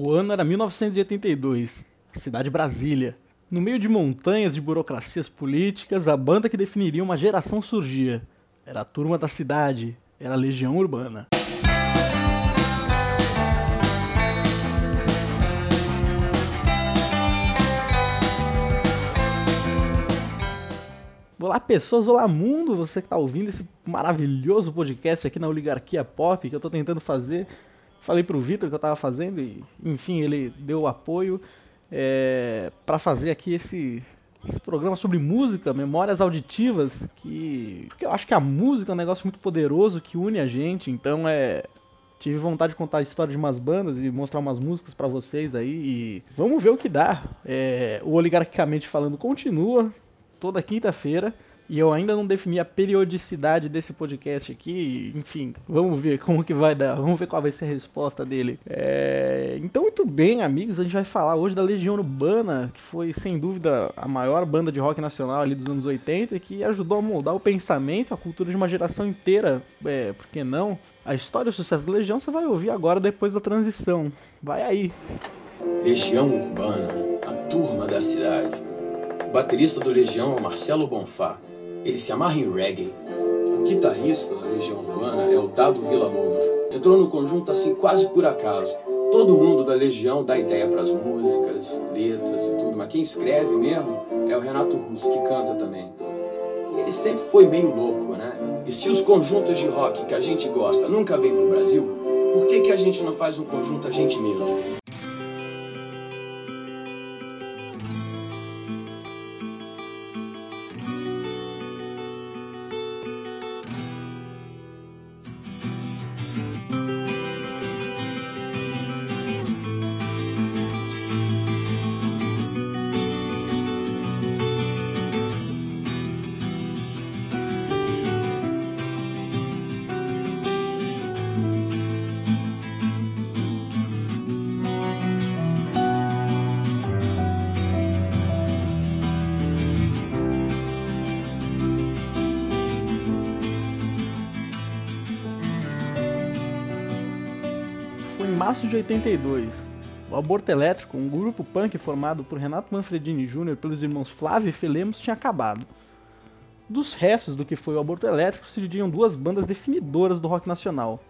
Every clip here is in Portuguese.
O ano era 1982, cidade Brasília. No meio de montanhas de burocracias políticas, a banda que definiria uma geração surgia. Era a turma da cidade, era a Legião Urbana. Olá pessoas, olá mundo, você que está ouvindo esse maravilhoso podcast aqui na Oligarquia Pop que eu estou tentando fazer falei pro Vitor que eu tava fazendo e, enfim, ele deu o apoio é, para fazer aqui esse, esse programa sobre música, memórias auditivas, que, que eu acho que a música é um negócio muito poderoso que une a gente, então é tive vontade de contar a história de umas bandas e mostrar umas músicas para vocês aí e vamos ver o que dá. É, o Oligarquicamente Falando continua toda quinta-feira. E eu ainda não defini a periodicidade desse podcast aqui. Enfim, vamos ver como que vai dar. Vamos ver qual vai ser a resposta dele. É... Então, muito bem, amigos. A gente vai falar hoje da Legião Urbana, que foi sem dúvida a maior banda de rock nacional ali dos anos 80 e que ajudou a moldar o pensamento, a cultura de uma geração inteira. É, por que não? A história e sucesso da Legião você vai ouvir agora depois da transição. Vai aí. Legião Urbana, a turma da cidade. O baterista do Legião é Marcelo Bonfá ele se amarra em reggae. O guitarrista da Legião Urbana é o Dado Vila Lobos. Entrou no conjunto assim quase por acaso. Todo mundo da Legião dá ideia para as músicas, letras e tudo, mas quem escreve mesmo é o Renato Russo, que canta também. Ele sempre foi meio louco, né? E se os conjuntos de rock que a gente gosta nunca vêm pro Brasil, por que, que a gente não faz um conjunto a gente mesmo? Março de 82, o Aborto Elétrico, um grupo punk formado por Renato Manfredini Jr. pelos irmãos Flávio e Felemos, tinha acabado. Dos restos do que foi o Aborto Elétrico surgiram duas bandas definidoras do rock nacional,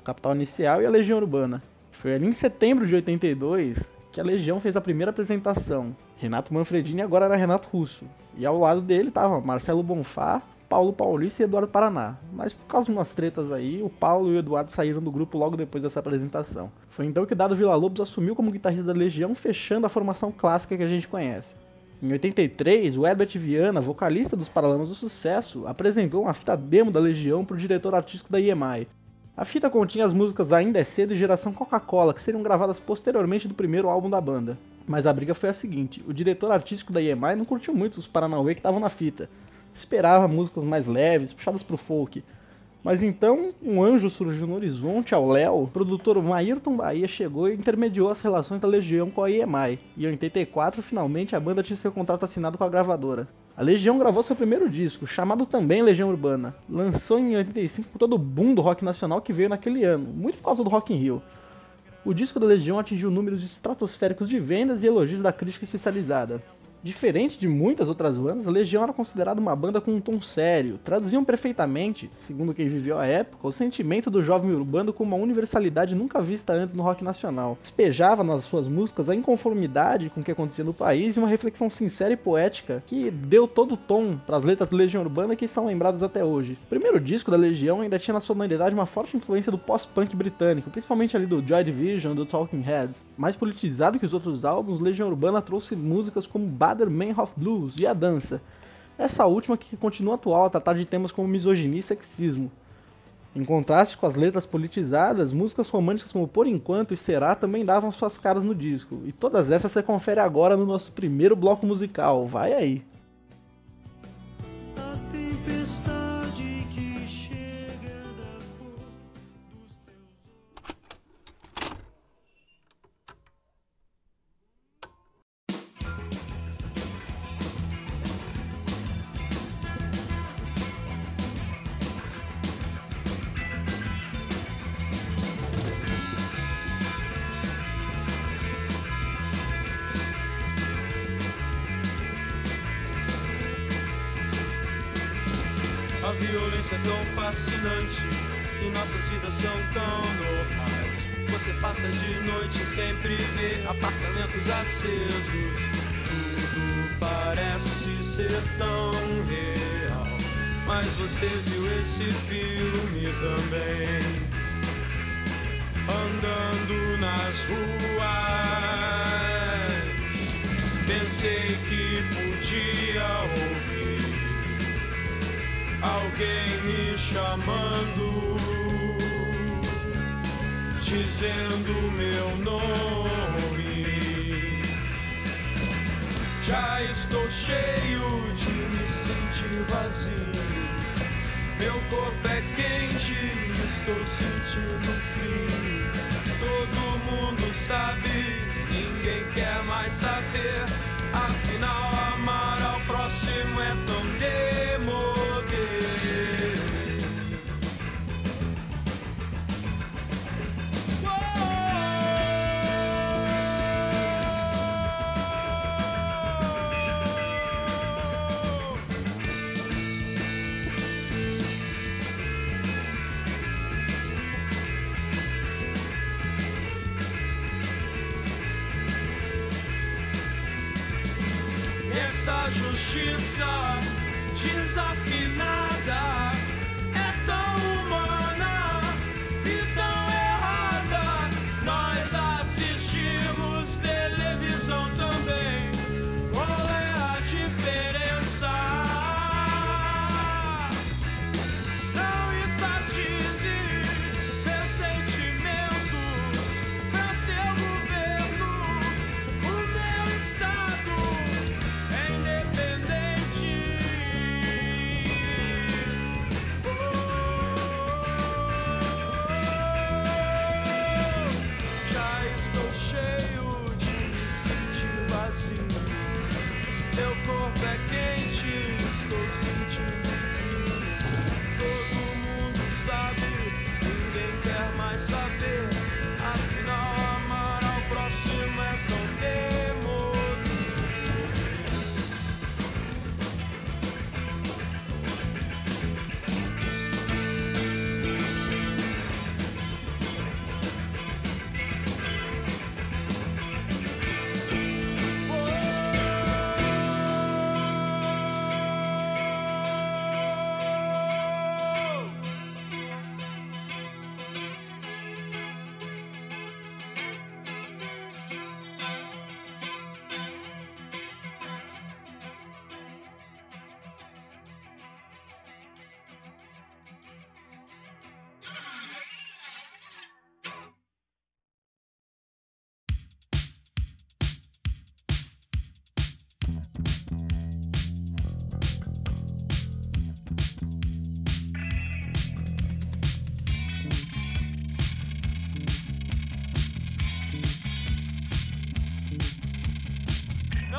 o Capital Inicial e a Legião Urbana. Foi ali em setembro de 82 que a Legião fez a primeira apresentação. Renato Manfredini agora era Renato Russo, e ao lado dele estava Marcelo Bonfá, Paulo Paulista e Eduardo Paraná. Mas por causa de umas tretas aí, o Paulo e o Eduardo saíram do grupo logo depois dessa apresentação. Foi então que Dado Vila Lobos assumiu como guitarrista da Legião, fechando a formação clássica que a gente conhece. Em 83, o Herbert Viana, vocalista dos Paralamas do Sucesso, apresentou uma fita demo da Legião para o diretor artístico da EMI. A fita continha as músicas Ainda é Cedo e Geração Coca-Cola, que seriam gravadas posteriormente do primeiro álbum da banda. Mas a briga foi a seguinte: o diretor artístico da EMI não curtiu muito os Paranauê que estavam na fita, esperava músicas mais leves, puxadas pro folk. Mas então, um anjo surgiu no horizonte ao Léo, o produtor Maírton Bahia chegou e intermediou as relações da Legião com a EMI. E em 84, finalmente, a banda tinha seu contrato assinado com a gravadora. A Legião gravou seu primeiro disco, chamado também Legião Urbana. Lançou em 85 por todo o boom do rock nacional que veio naquele ano, muito por causa do Rock in Rio. O disco da Legião atingiu números estratosféricos de vendas e elogios da crítica especializada. Diferente de muitas outras bandas, Legião era considerada uma banda com um tom sério. Traduziam perfeitamente, segundo quem viveu a época, o sentimento do jovem urbano com uma universalidade nunca vista antes no rock nacional. Despejava nas suas músicas a inconformidade com o que acontecia no país e uma reflexão sincera e poética que deu todo o tom para as letras da Legião Urbana que são lembradas até hoje. O primeiro disco da Legião ainda tinha na sonoridade uma forte influência do pós-punk britânico, principalmente ali do Joy Division, do Talking Heads. Mais politizado que os outros álbuns, Legião Urbana trouxe músicas como Bader Man of Blues e A Dança. Essa última que continua atual a tratar de temas como misoginia e sexismo. Em contraste com as letras politizadas, músicas românticas como Por Enquanto e Será também davam suas caras no disco. E todas essas você confere agora no nosso primeiro bloco musical. Vai aí!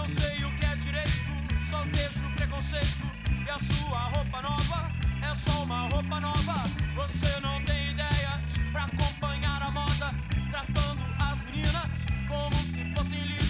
Não sei o que é direito, só vejo preconceito. E a sua roupa nova é só uma roupa nova. Você não tem ideias pra acompanhar a moda, tratando as meninas como se fossem lixo.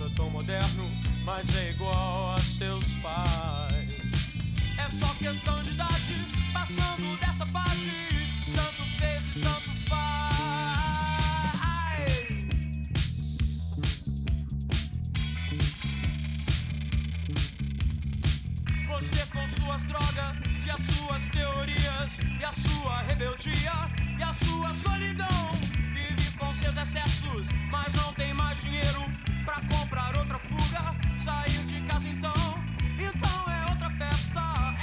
Acha tão moderno, mas é igual a seus pais. É só questão de idade, passando dessa fase. Tanto fez e tanto faz. Você com suas drogas e as suas teorias e a sua rebeldia e a sua solidão vive com seus excessos, mas não tem mais dinheiro comprar outra fuga, sair de casa então. Então é outra festa,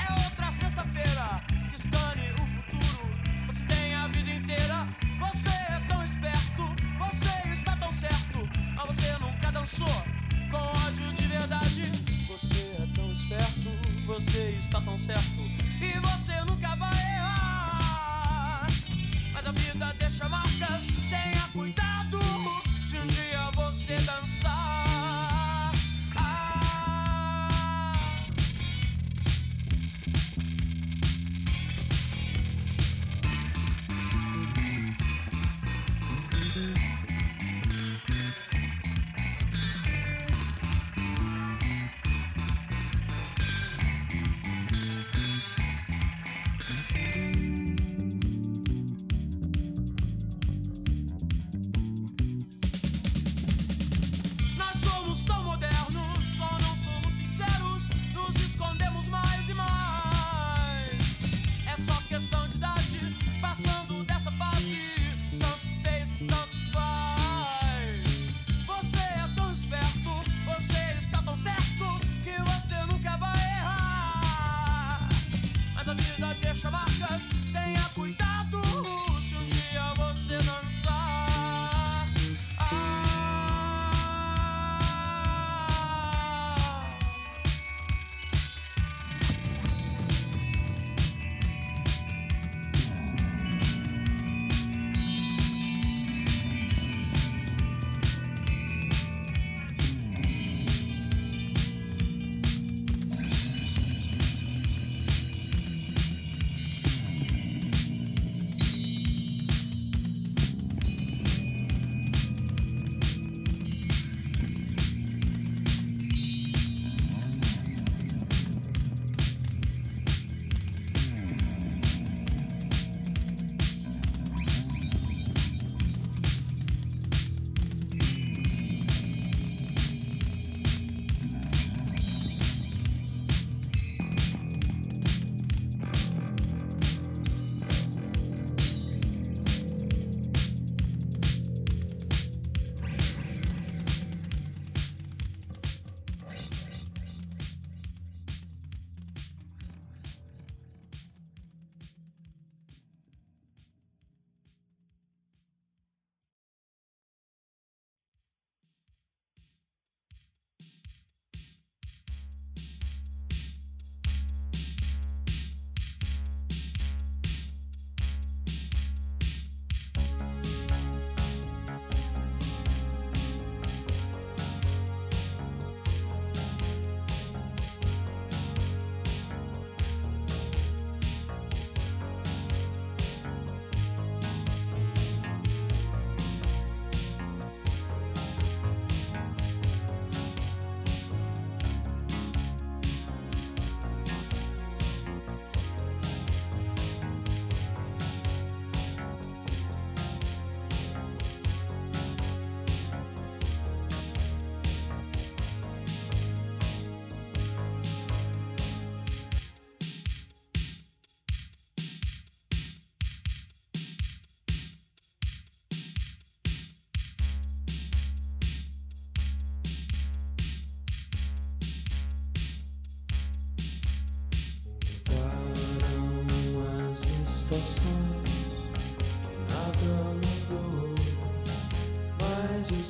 é outra sexta-feira. Destane o futuro, você tem a vida inteira. Você é tão esperto, você está tão certo, mas você nunca dançou com ódio de verdade. Você é tão esperto, você está tão certo e você nunca vai errar. Mas a vida deixa marcas, tenha cuidado de um dia você dançar.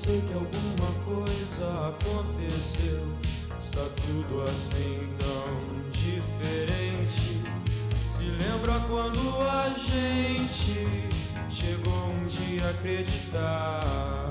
sei que alguma coisa aconteceu. Está tudo assim tão diferente. Se lembra quando a gente chegou um dia a acreditar?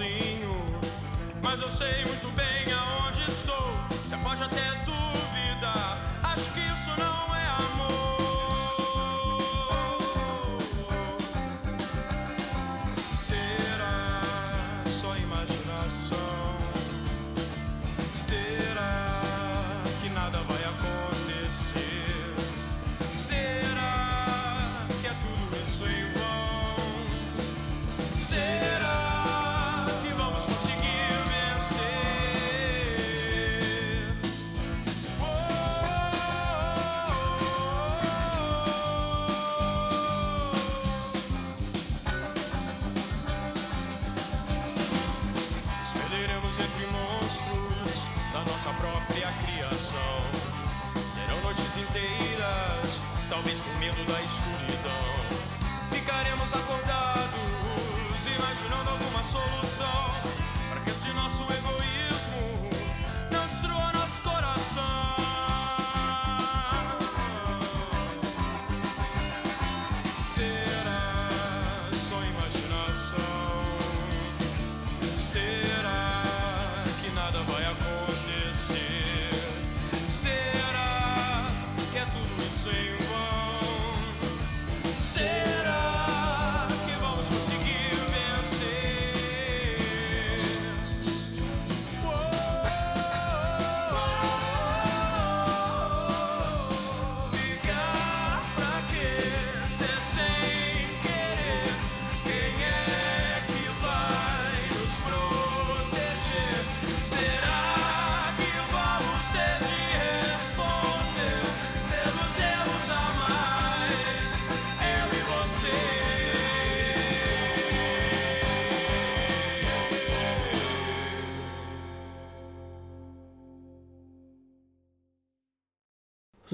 see.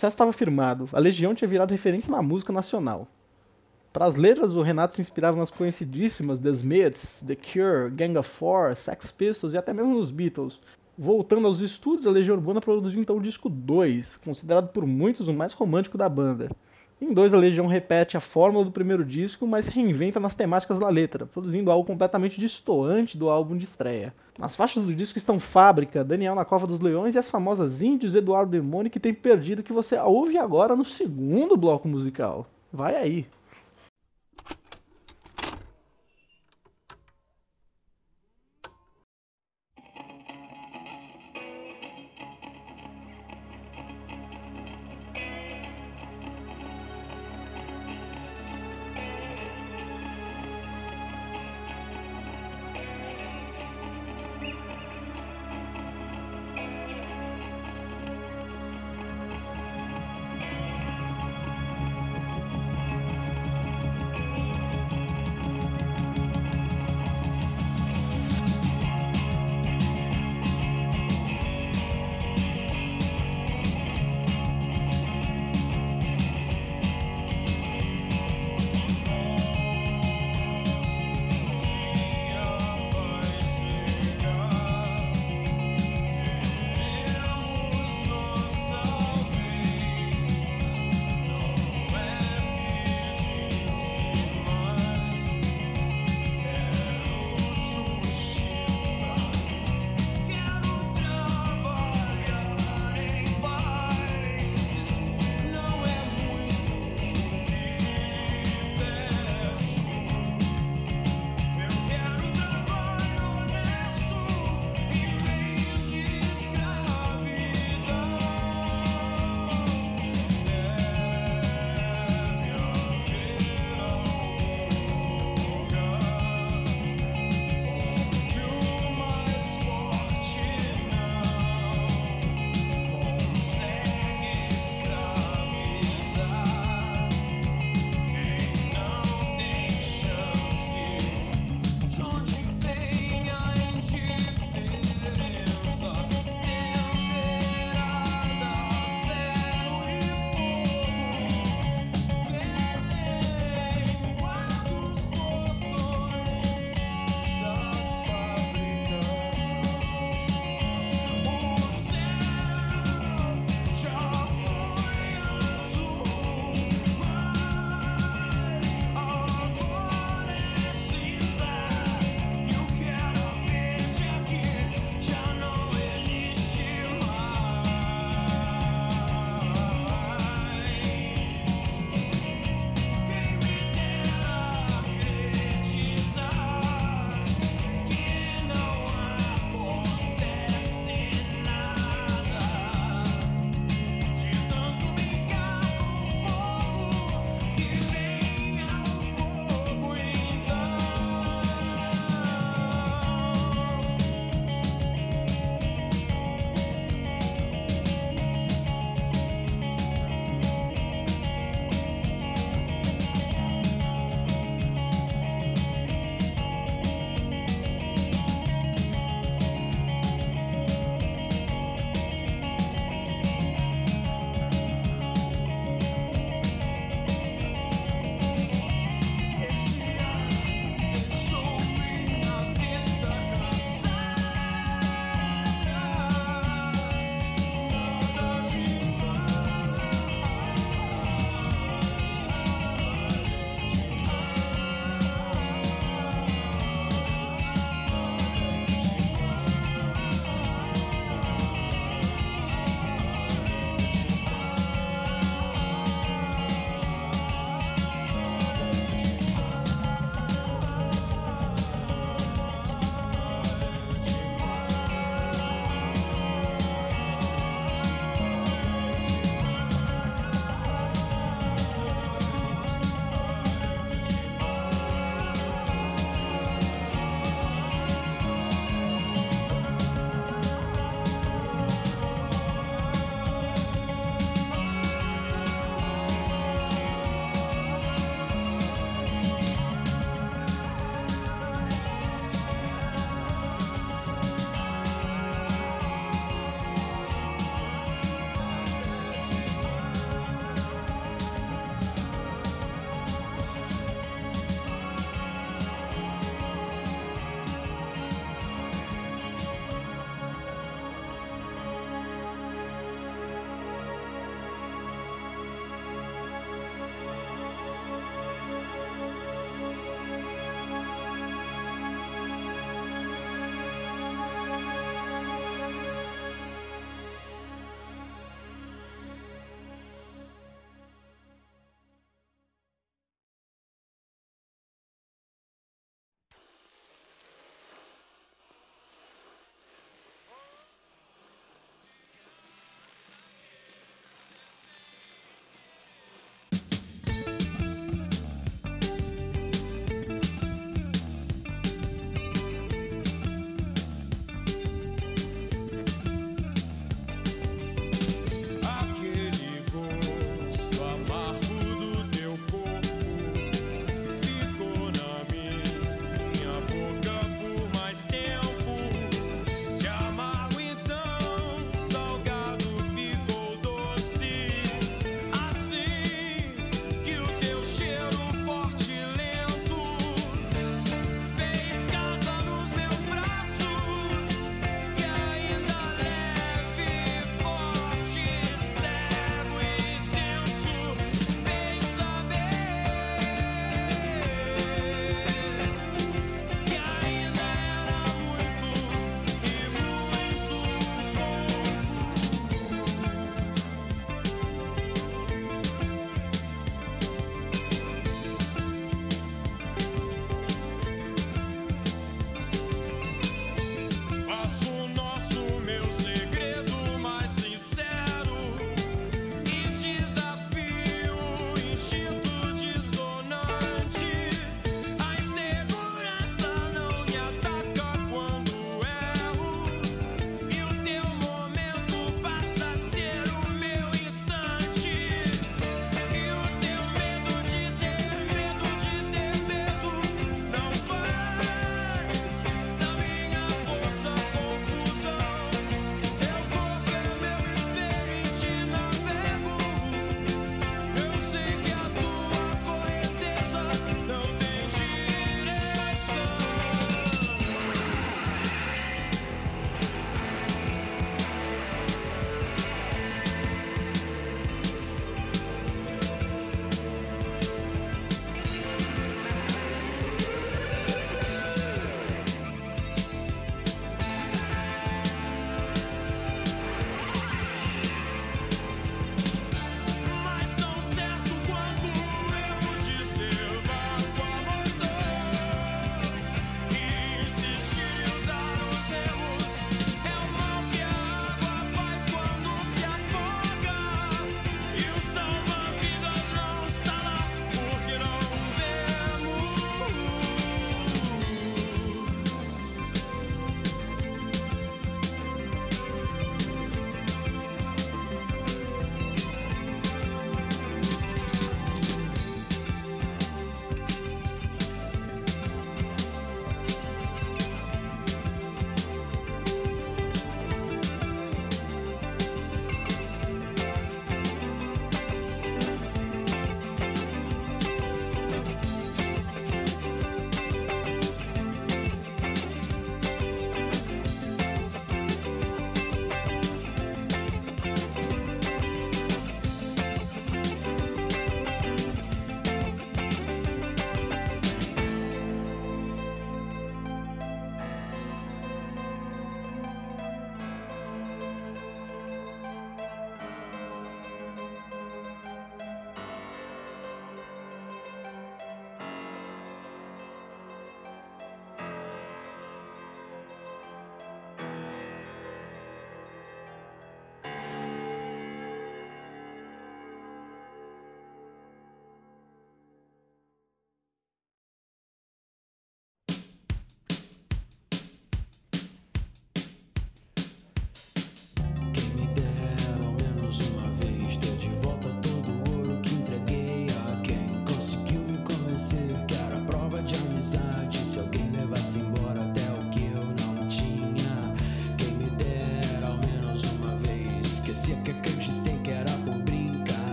sucesso estava firmado. A Legião tinha virado referência na música nacional. Para as letras, o Renato se inspirava nas conhecidíssimas The Smiths, The Cure, Gang of Four, Sex Pistols e até mesmo nos Beatles. Voltando aos estúdios, a Legião Urbana produziu então o disco 2, considerado por muitos o mais romântico da banda. Em dois, a Legião repete a fórmula do primeiro disco, mas reinventa nas temáticas da letra, produzindo algo completamente distoante do álbum de estreia. Nas faixas do disco estão Fábrica, Daniel na Cova dos Leões e as famosas Índios Eduardo Demônio que tem perdido que você ouve agora no segundo bloco musical. Vai aí!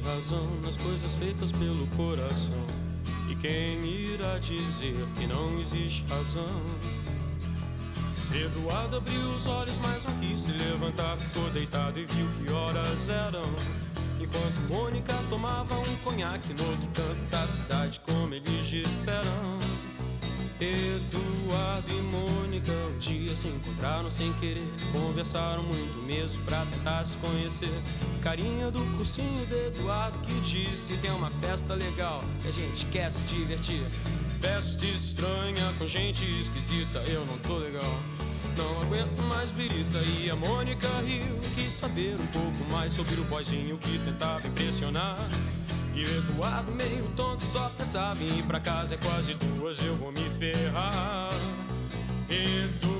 Razão nas coisas feitas pelo coração? E quem irá dizer que não existe razão? Eduardo abriu os olhos, mas não quis se levantar. Ficou deitado e viu que horas eram. Enquanto Mônica tomava um conhaque no outro canto da cidade, como eles disseram. Eduardo e Mônica um dia se encontraram sem querer. Conversaram muito mesmo pra tentar se conhecer. Carinha do cursinho do Eduardo que disse: Tem uma festa legal que a gente quer se divertir. Festa estranha com gente esquisita, eu não tô legal. Não aguento mais birita e a Mônica riu. Quis saber um pouco mais sobre o boyzinho que tentava impressionar. E o Eduardo, meio tonto, só pensava em ir pra casa. É quase duas, eu vou me ferrar. Eduardo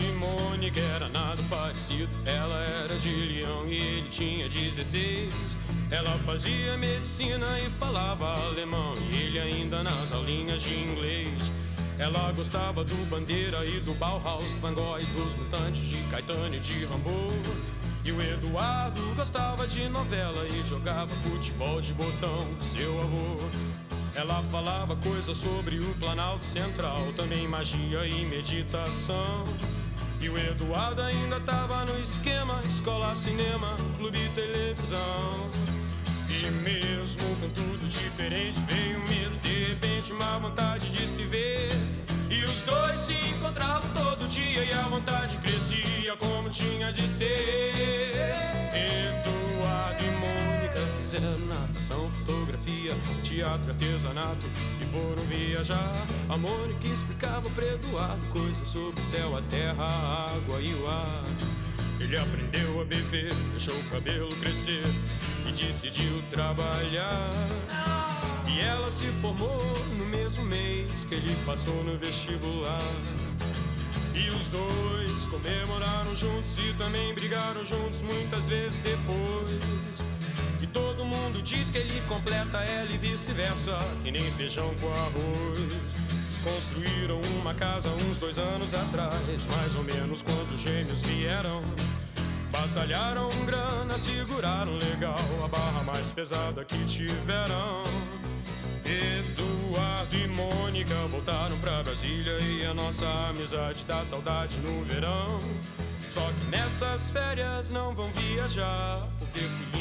e Mônica era nada parecido. Ela era de Leão e ele tinha 16. Ela fazia medicina e falava alemão, e ele ainda nas aulinhas de inglês. Ela gostava do Bandeira e do Bauhaus, Van Gogh e dos Mutantes, de Caetano e de Rambo. E o Eduardo gostava de novela e jogava futebol de botão com seu avô. Ela falava coisas sobre o Planalto Central, também magia e meditação. E o Eduardo ainda tava no esquema: escola, cinema, clube televisão. E mesmo com tudo diferente, veio medo, de repente, uma vontade de se ver. E os dois se encontravam todo dia e a vontade crescia como tinha de ser. Natação, fotografia, teatro, artesanato e foram viajar. A Mônica explicava pra Eduardo coisas sobre o céu, a terra, a água e o ar. Ele aprendeu a beber, deixou o cabelo crescer e decidiu trabalhar. E ela se formou no mesmo mês que ele passou no vestibular. E os dois comemoraram juntos e também brigaram juntos muitas vezes depois. E todo mundo diz que ele completa ela e vice-versa, e nem feijão com arroz. Construíram uma casa uns dois anos atrás, mais ou menos quando os gêmeos vieram. Batalharam grana, seguraram legal a barra mais pesada que tiveram. Eduardo e Mônica voltaram pra Brasília e a nossa amizade dá saudade no verão. Só que nessas férias não vão viajar, porque do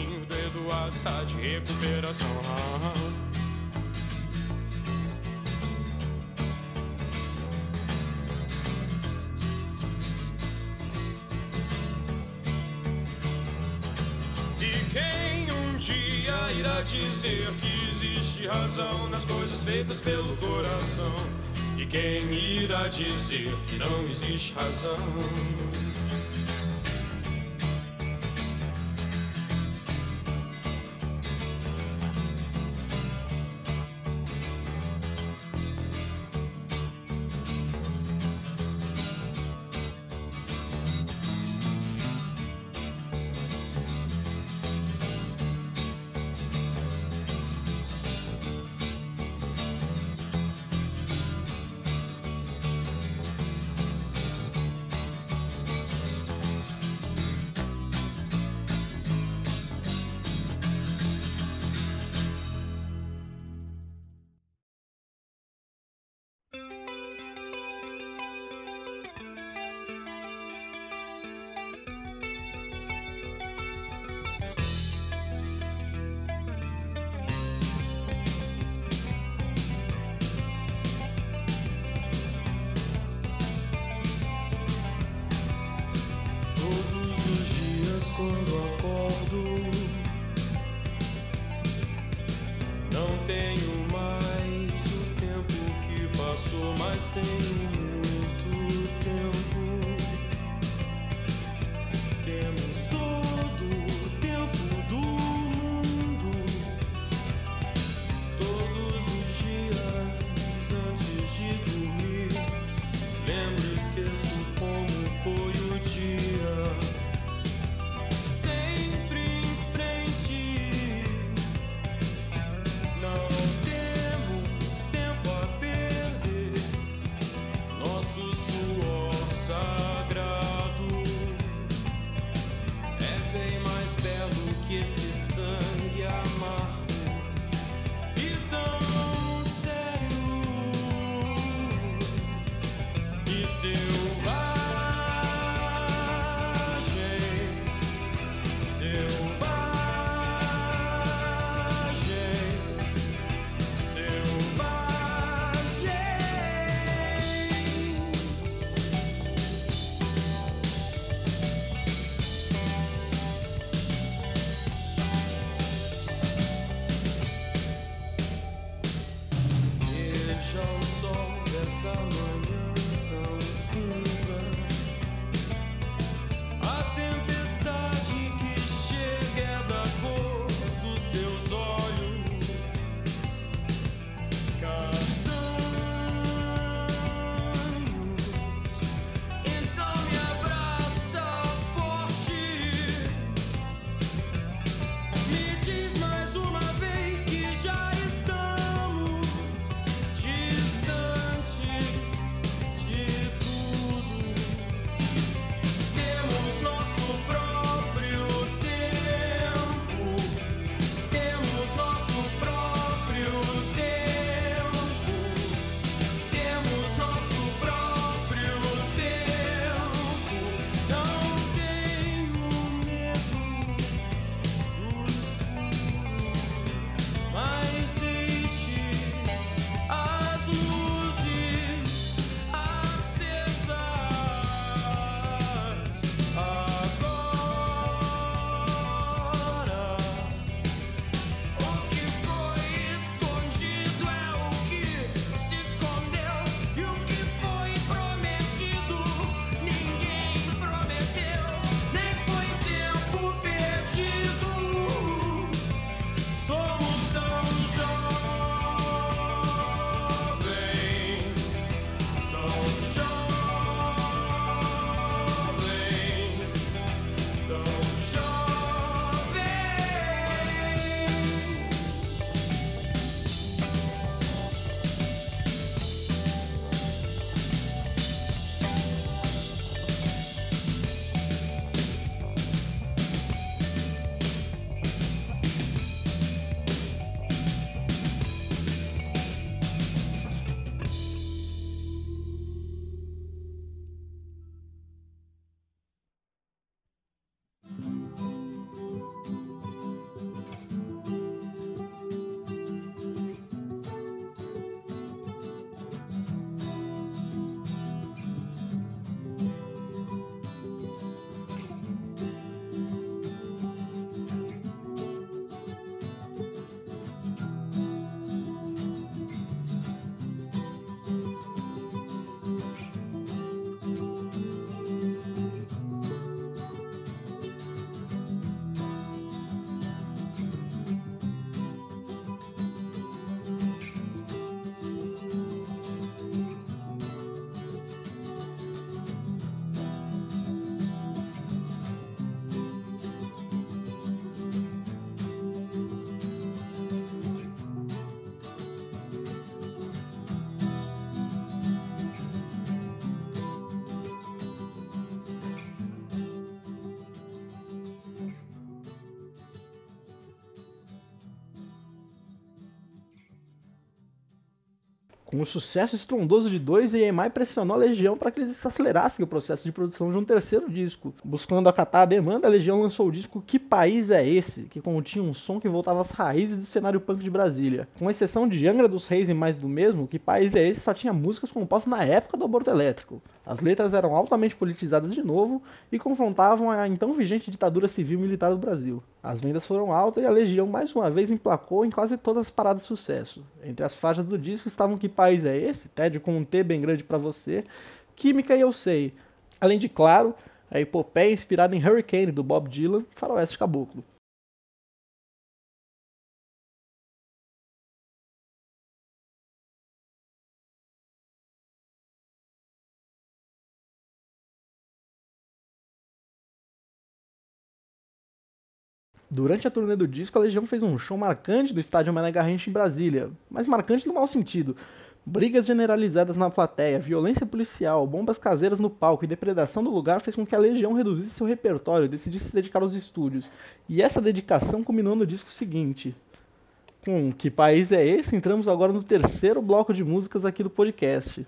Eduardo tá de recuperação. Ah, irá dizer que existe razão nas coisas feitas pelo coração. E quem irá dizer que não existe razão? O sucesso estrondoso de dois, a EMI pressionou a Legião para que eles acelerassem o processo de produção de um terceiro disco. Buscando acatar a demanda, a Legião lançou o disco Que País é Esse?, que continha um som que voltava às raízes do cenário punk de Brasília. Com exceção de Angra dos Reis e mais do mesmo, Que País é Esse? só tinha músicas compostas na época do aborto elétrico. As letras eram altamente politizadas de novo e confrontavam a então vigente ditadura civil militar do Brasil. As vendas foram altas e a Legião mais uma vez emplacou em quase todas as paradas de sucesso. Entre as faixas do disco estavam Que País é Esse? Ted com um T bem grande para você, Química e Eu Sei. Além de, claro, a epopeia inspirada em Hurricane do Bob Dylan, Faroeste Caboclo. Durante a turnê do disco, a Legião fez um show marcante do estádio Mané Garrincha em Brasília, mas marcante no mau sentido. Brigas generalizadas na plateia, violência policial, bombas caseiras no palco e depredação do lugar fez com que a Legião reduzisse seu repertório e decidisse se dedicar aos estúdios. E essa dedicação culminou no disco seguinte. Com Que País é Esse? Entramos agora no terceiro bloco de músicas aqui do podcast.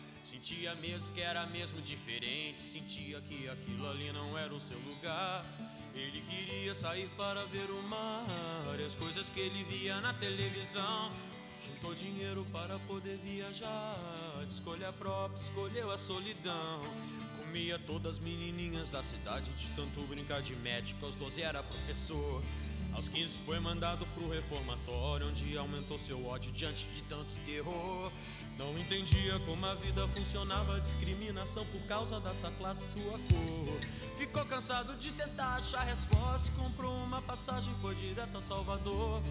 Sentia mesmo que era mesmo diferente, sentia que aquilo ali não era o seu lugar. Ele queria sair para ver o mar e as coisas que ele via na televisão. Juntou dinheiro para poder viajar, de escolha própria, escolheu a solidão. Comia todas as menininhas da cidade, de tanto brincar de médico, aos 12 era professor. Aos 15 foi mandado pro reformatório, onde aumentou seu ódio diante de tanto terror. Não entendia como a vida funcionava, discriminação por causa dessa classe, sua cor. Ficou cansado de tentar achar resposta, comprou uma passagem, foi direto a Salvador.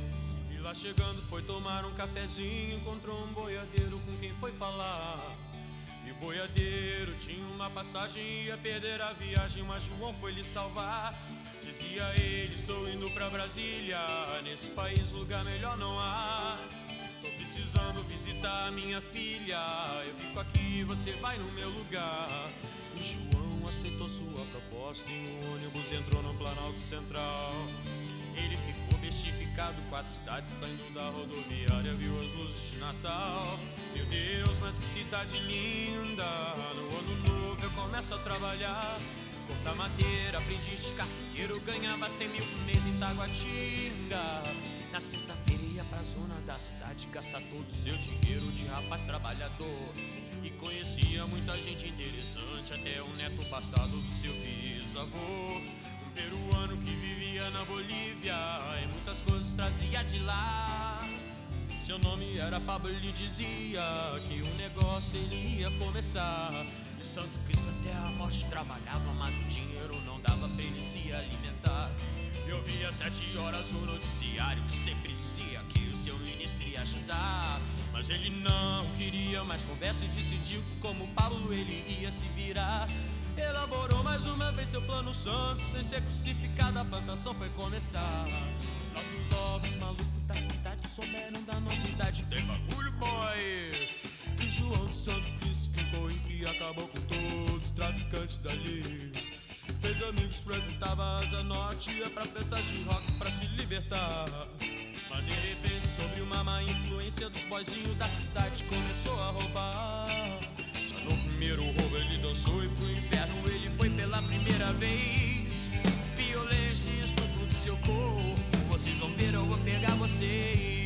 E lá chegando foi tomar um cafezinho, encontrou um boiadeiro com quem foi falar. E o boiadeiro tinha uma passagem, ia perder a viagem, mas João foi lhe salvar. Dizia ele, estou indo pra Brasília, nesse país lugar melhor não há. Tô precisando visitar minha filha, eu fico aqui, você vai no meu lugar. E João aceitou sua proposta e o ônibus entrou no Planalto Central. Ele ficou bestificado com a cidade saindo da rodoviária, viu as luzes de Natal. Meu Deus, mas que cidade linda! No ano novo eu começo a trabalhar. Cortar madeira, aprendiz de carteiro, ganhava 100 mil por mês em Taguatinga. Na sexta-feira ia pra zona da cidade gastar todo o seu dinheiro de rapaz trabalhador. E conhecia muita gente interessante, até o neto passado do seu bisavô. Um peruano que vivia na Bolívia e muitas coisas trazia de lá. Seu nome era Pablo, ele dizia que o negócio ele ia começar. E Santo Cristo até a morte trabalhava, mas o dinheiro não dava pra ele se alimentar. Eu via sete horas o noticiário que sempre dizia que o seu ministro ia ajudar. Mas ele não queria mais conversa e decidiu que como Pablo ele ia se virar. Elaborou mais uma vez seu plano santo, sem ser crucificado a plantação foi começar. Nove lobos malucos da cidade souberam da novidade, tem bagulho boy. João de Santo Cristo ficou em que acabou com todos os traficantes dali. Fez amigos, frequentava a Asa Norte, ia pra festas de rock pra se libertar. Mas de repente, sobre uma má influência dos boizinhos da cidade, começou a roubar. Já no primeiro roubo ele dançou e pro inferno ele foi pela primeira vez. Violência e estupro do seu corpo, vocês vão ver, eu vou pegar vocês.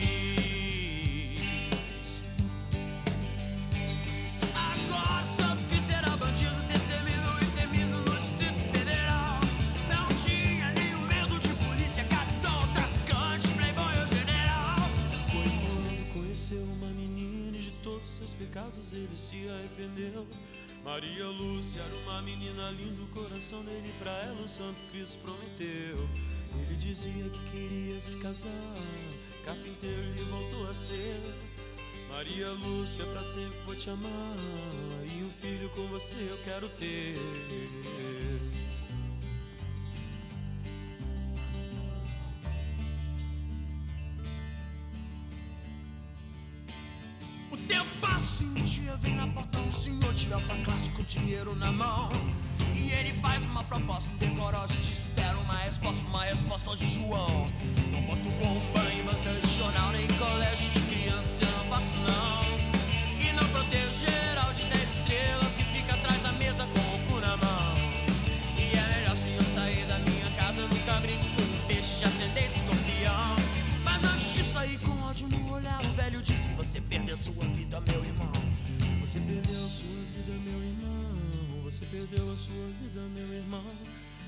Ele se arrependeu. Maria Lúcia era uma menina linda, o coração dele pra ela o Santo Cristo prometeu. Ele dizia que queria se casar, carpinteiro ele voltou a ser. Maria Lúcia, pra sempre vou te amar. E um filho com você eu quero ter. O tempo passa e um dia vem na porta um senhor de alta classe com dinheiro na mão. E ele faz uma proposta decorosa te espera uma resposta, uma resposta João. Não boto bomba em banca de jornal, nem em colégio de perdeu a sua vida, meu irmão.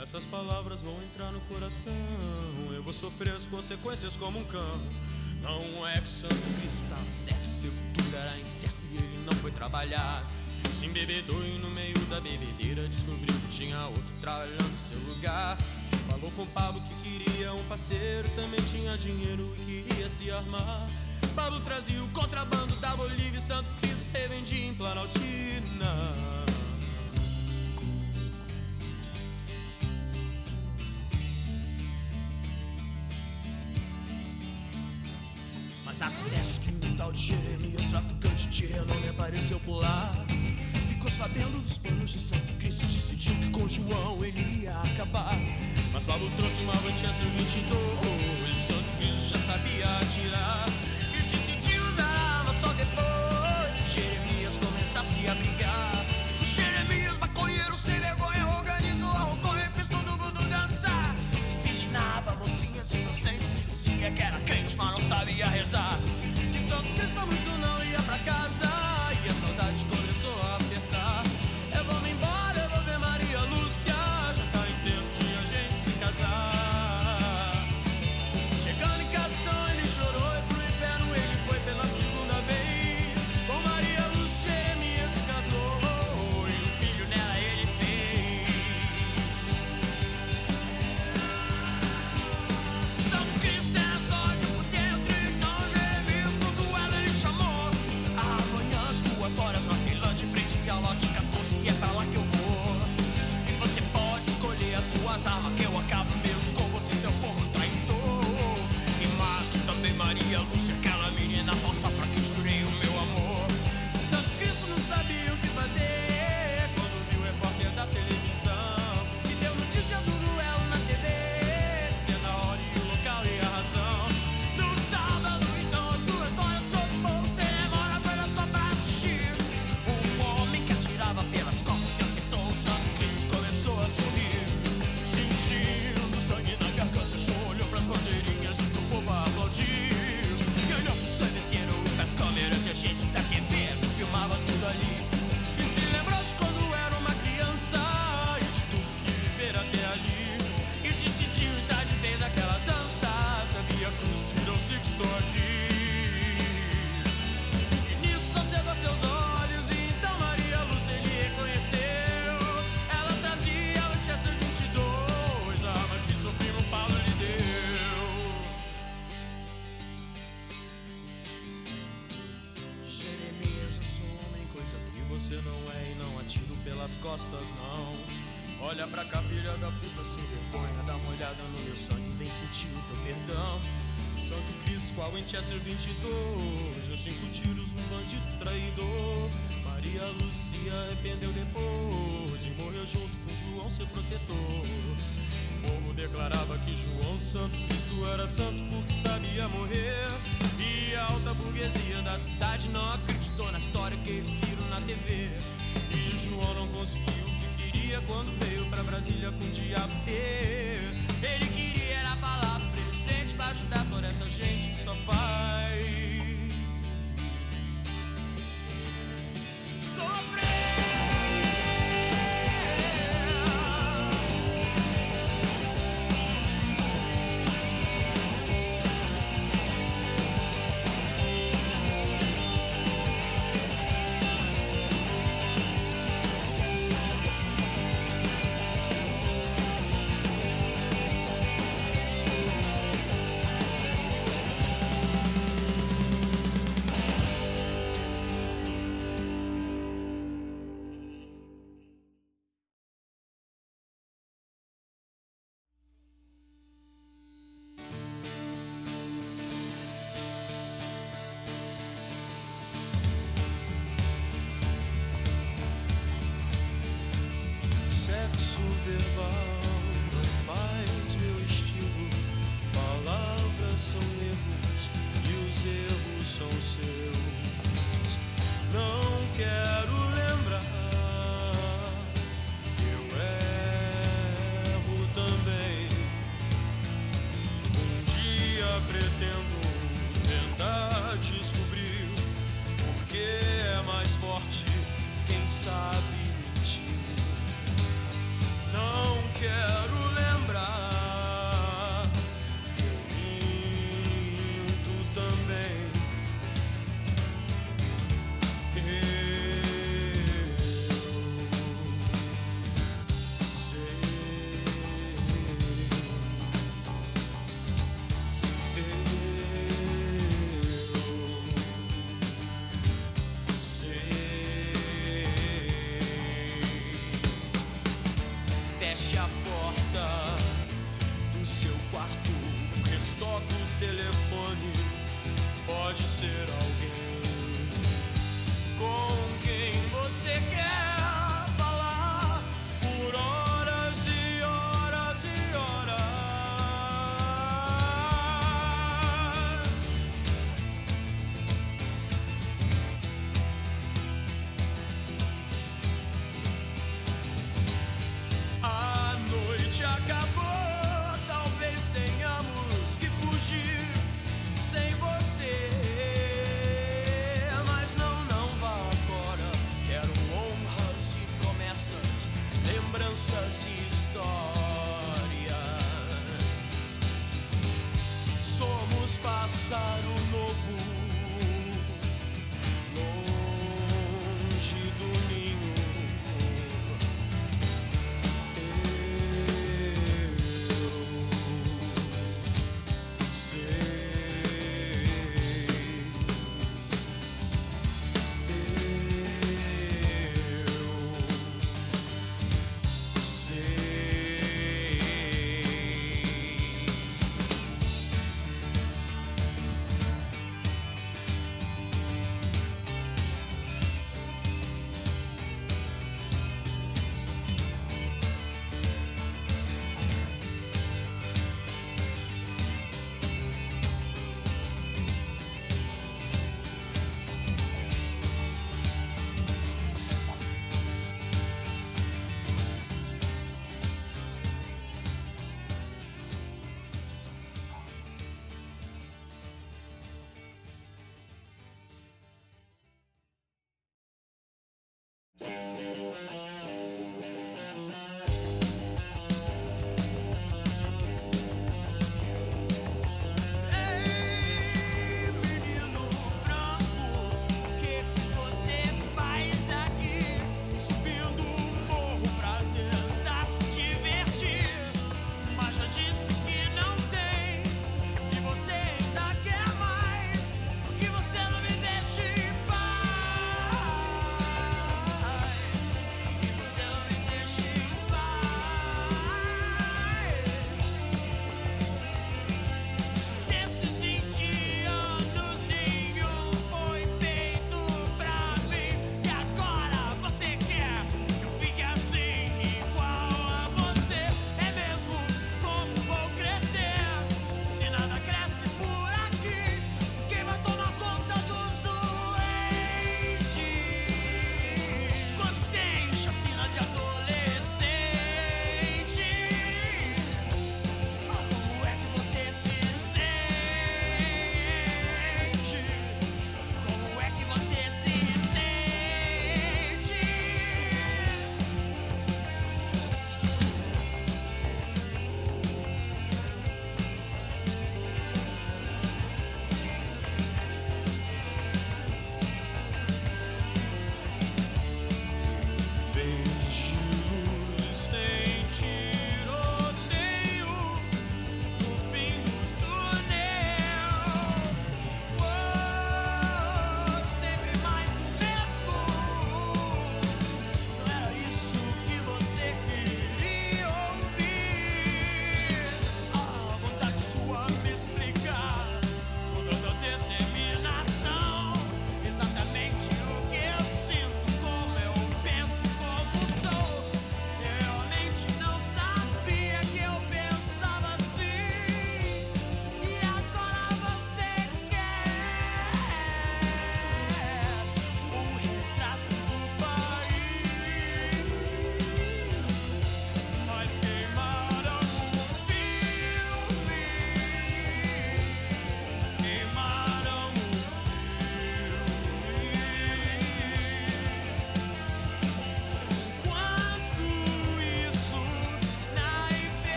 Essas palavras vão entrar no coração. Eu vou sofrer as consequências como um cão. Não é que Santo estava certo, seu futuro era incerto e ele não foi trabalhar. Se embebedou e no meio da bebedeira descobriu que tinha outro trabalhando seu lugar. Falou com Pablo que queria um parceiro, também tinha dinheiro e queria se armar. Pablo trazia o contrabando da Bolívia e Santo Cristo revendia em Planaltina. Mas acontece que um tal tá de Jeremias, traficante de renome, apareceu por lá. Ficou sabendo dos planos de Santo Cristo, e decidiu que com João ele ia acabar. Mas Pablo trouxe uma vantia seu 22, e Santo Cristo já sabia atirar. E decidiu usar a só depois que Jeremias começasse a brincar. coisa. E só que essa muito não ia pra casa.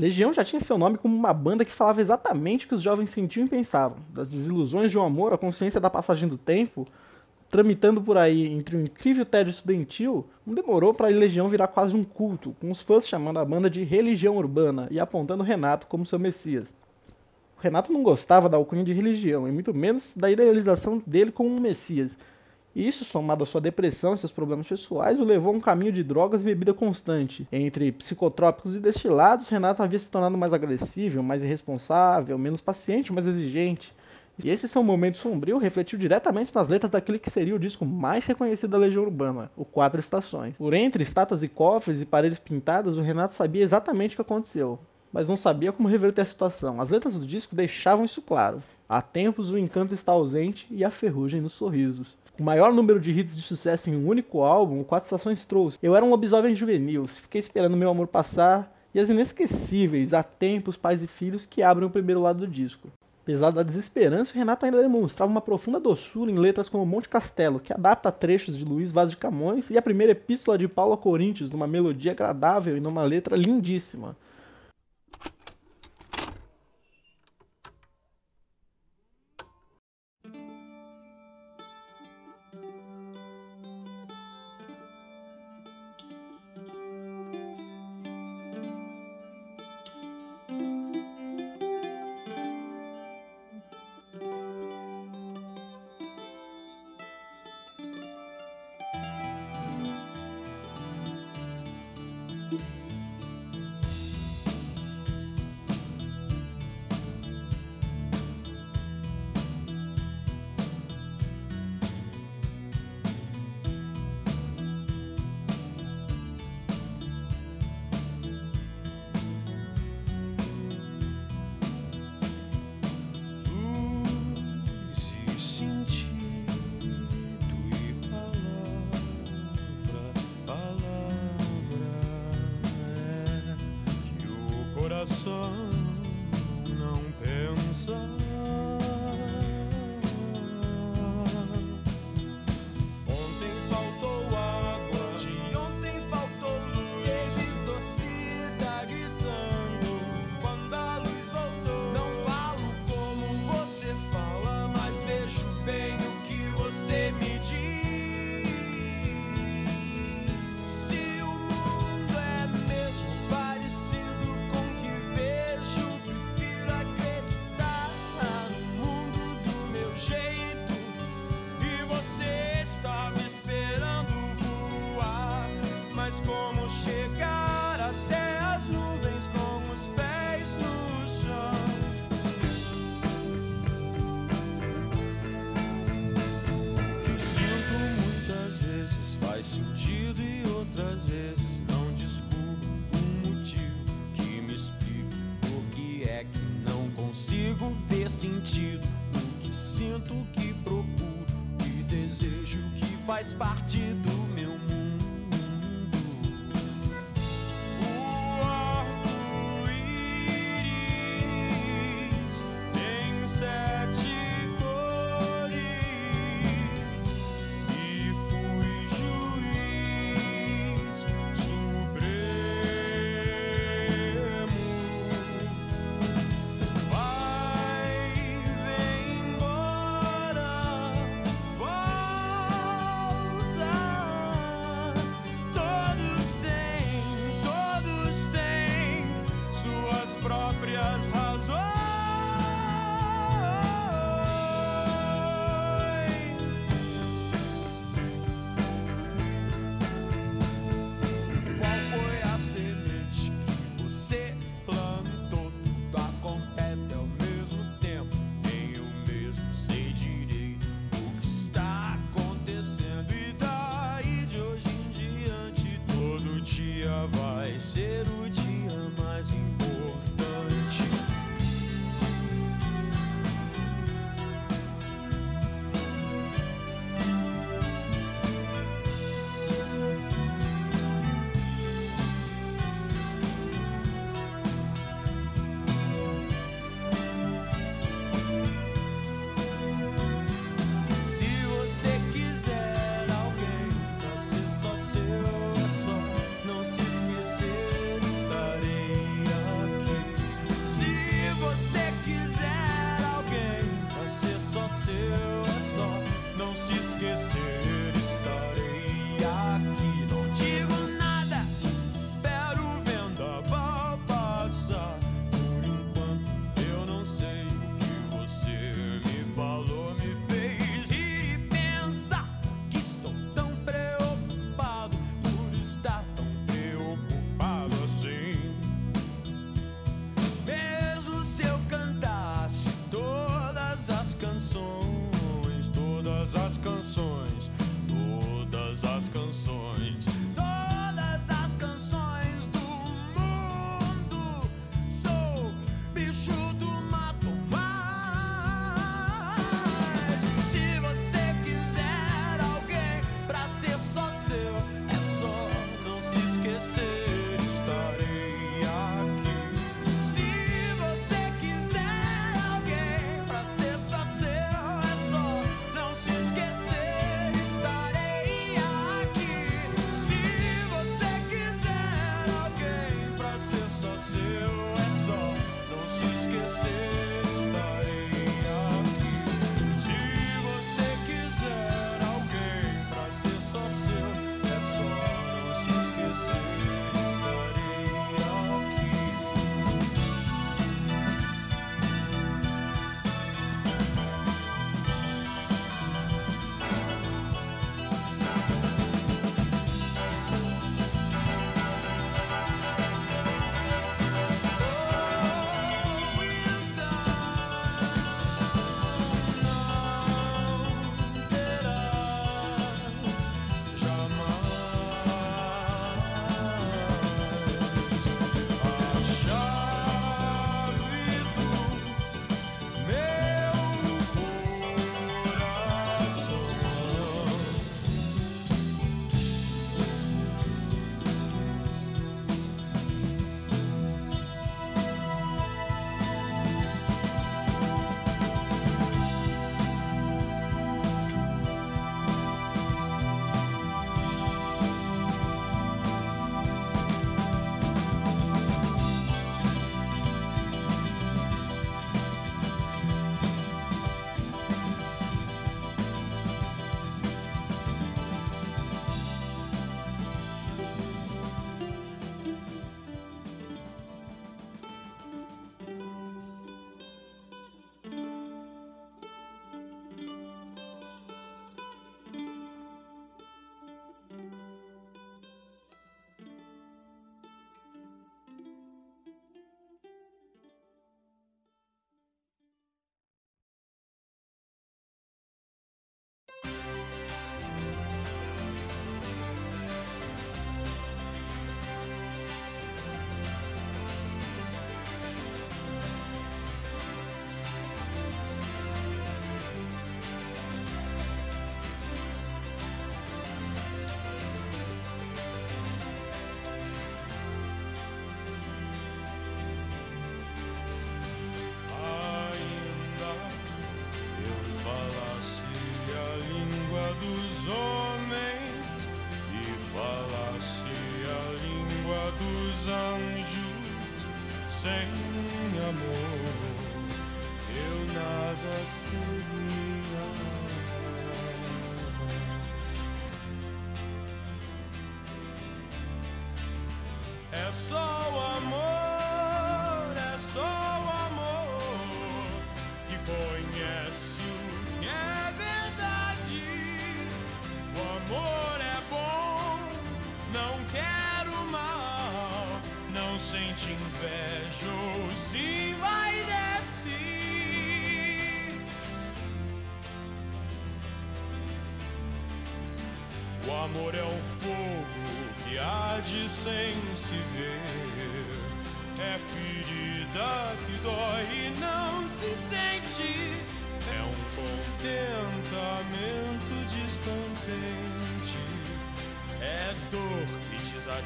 Legião já tinha seu nome como uma banda que falava exatamente o que os jovens sentiam e pensavam, das desilusões de um amor, a consciência da passagem do tempo, tramitando por aí entre um incrível tédio estudantil, não demorou para a Legião virar quase um culto, com os fãs chamando a banda de religião urbana e apontando Renato como seu messias. O Renato não gostava da alcunha de religião, e muito menos da idealização dele como um messias, isso, somado à sua depressão e seus problemas pessoais, o levou a um caminho de drogas e bebida constante. Entre psicotrópicos e destilados, Renato havia se tornado mais agressivo, mais irresponsável, menos paciente, mais exigente. E esse seu momento sombrio refletiu diretamente nas letras daquele que seria o disco mais reconhecido da Legião Urbana, o Quatro Estações. Por entre estátuas e cofres e paredes pintadas, o Renato sabia exatamente o que aconteceu, mas não sabia como reverter a situação. As letras do disco deixavam isso claro. Há tempos o encanto está ausente e a ferrugem nos sorrisos. O maior número de hits de sucesso em um único álbum, Quatro Estações trouxe. Eu era um lobisomem juvenil, fiquei esperando meu amor passar, e as inesquecíveis Há tempos, pais e filhos que abrem o primeiro lado do disco. Apesar da desesperança, o Renato ainda demonstrava uma profunda doçura em letras como Monte Castelo, que adapta trechos de Luiz Vaz de Camões, e a primeira epístola de Paulo a Coríntios, numa melodia agradável e numa letra lindíssima.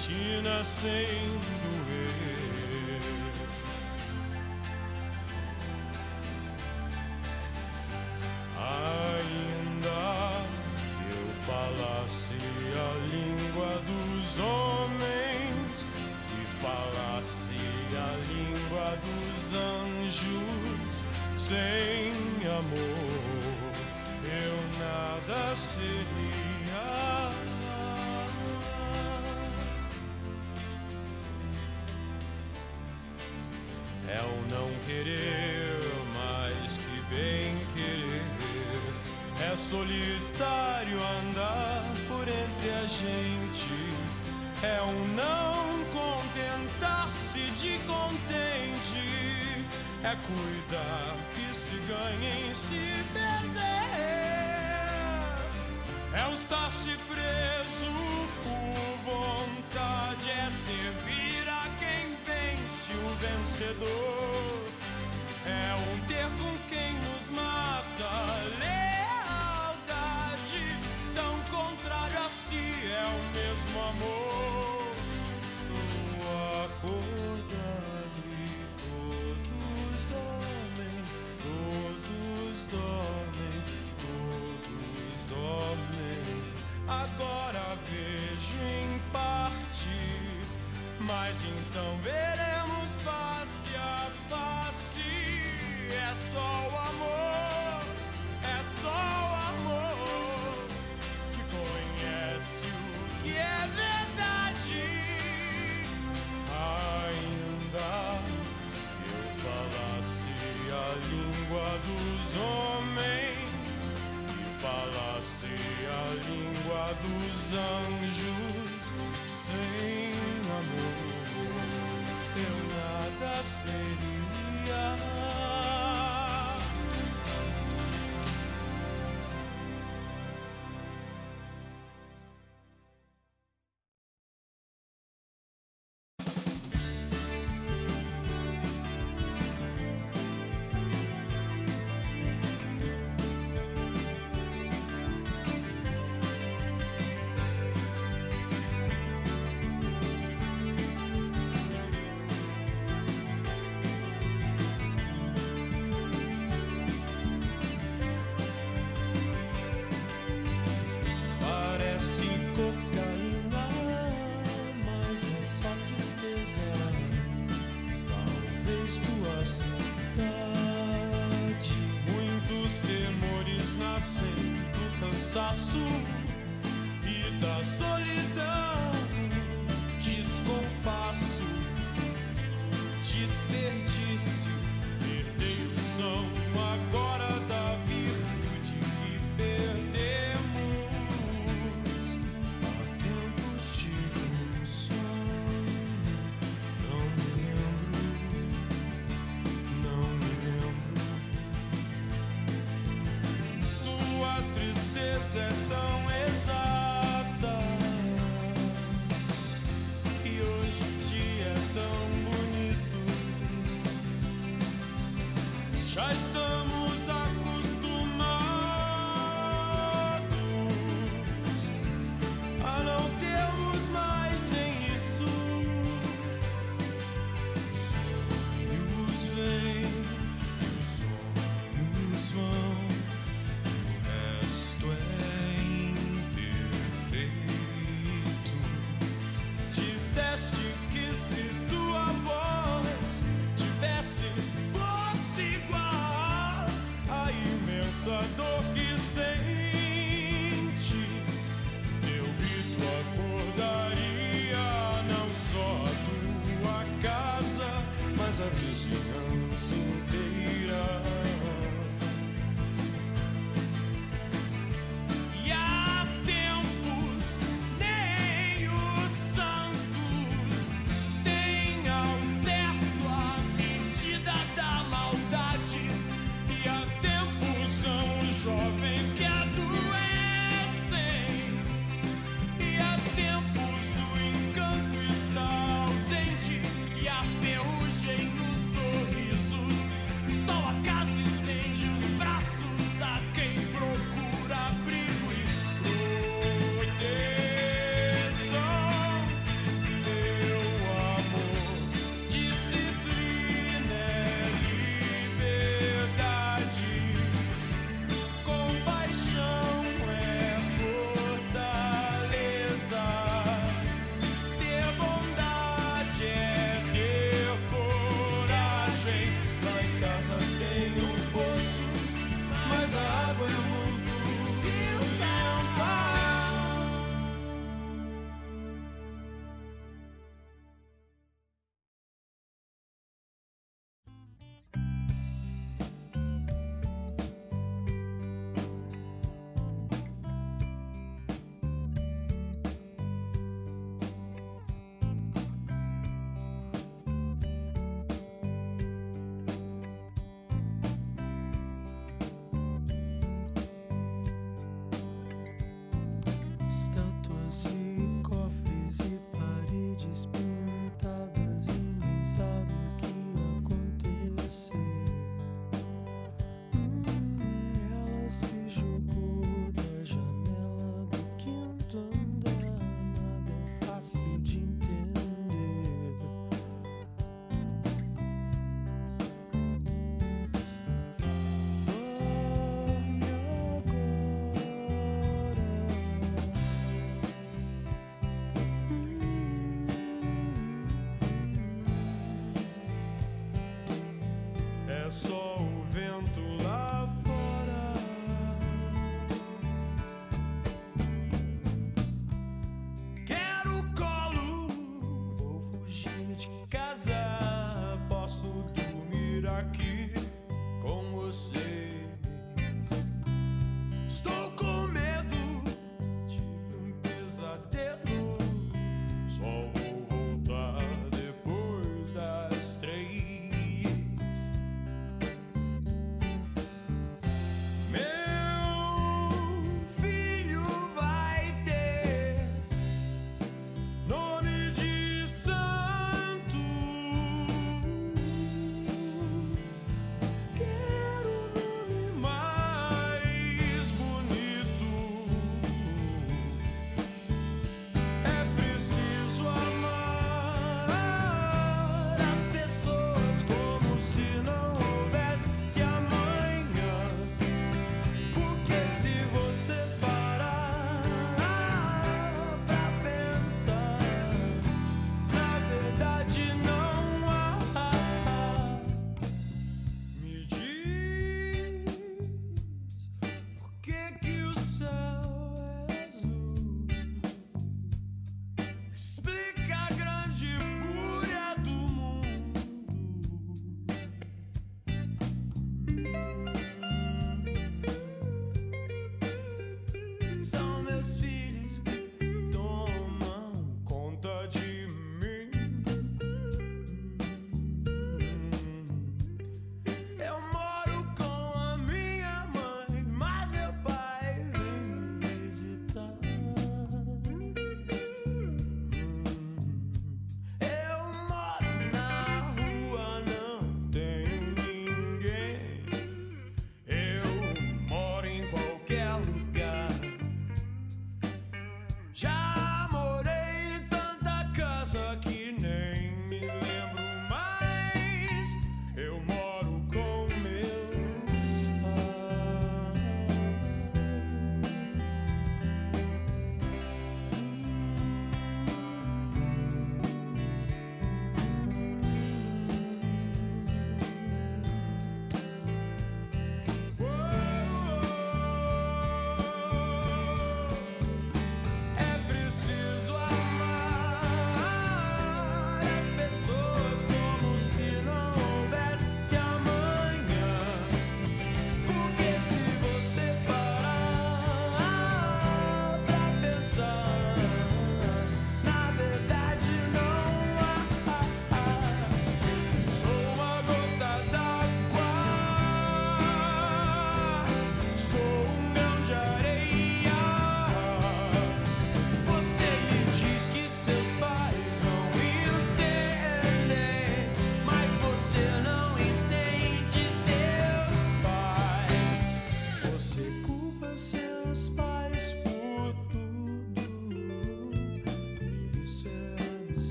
rotina sem doer. Ainda que eu falasse a língua dos homens e falasse a língua dos anjos sem amor. querer, mais que bem querer. É solitário andar por entre a gente. É um não contentar-se de contente. É cuidar que se ganha em se perder. É um estar-se preso por vontade. É servir a quem vence o vencedor.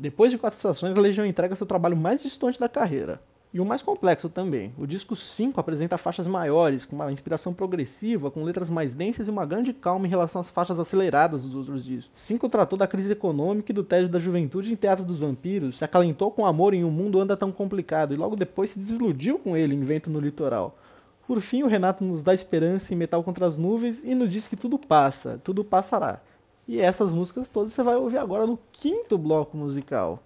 Depois de quatro estações, a Legião entrega seu trabalho mais distante da carreira. E o mais complexo também. O disco 5 apresenta faixas maiores, com uma inspiração progressiva, com letras mais densas e uma grande calma em relação às faixas aceleradas dos outros discos. 5 tratou da crise econômica e do tédio da juventude em Teatro dos Vampiros, se acalentou com amor em um mundo anda tão complicado e logo depois se desiludiu com ele em Vento no Litoral. Por fim, o Renato nos dá esperança em Metal contra as Nuvens e nos diz que tudo passa, tudo passará. E essas músicas todas você vai ouvir agora no quinto bloco musical.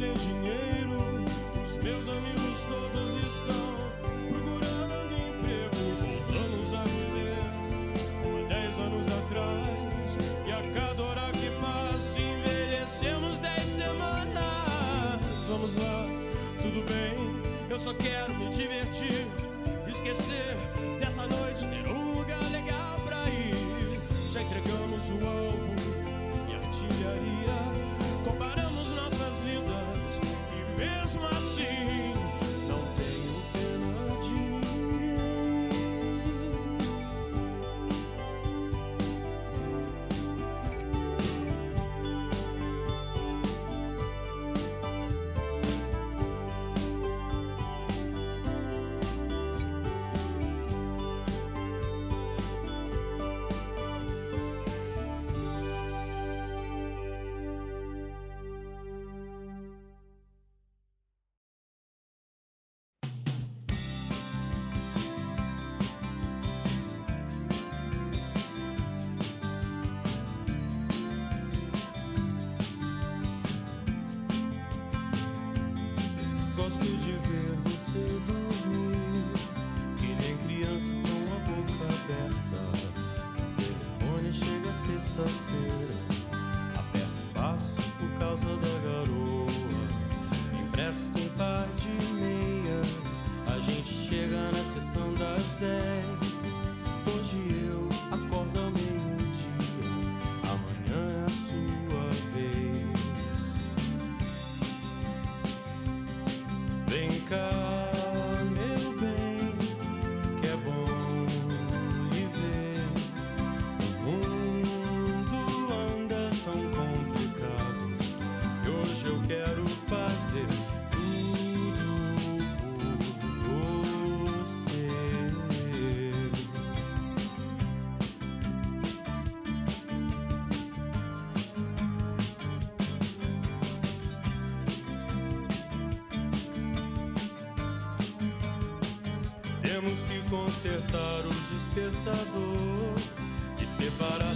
seu dinheiro. consertar o despertador e separar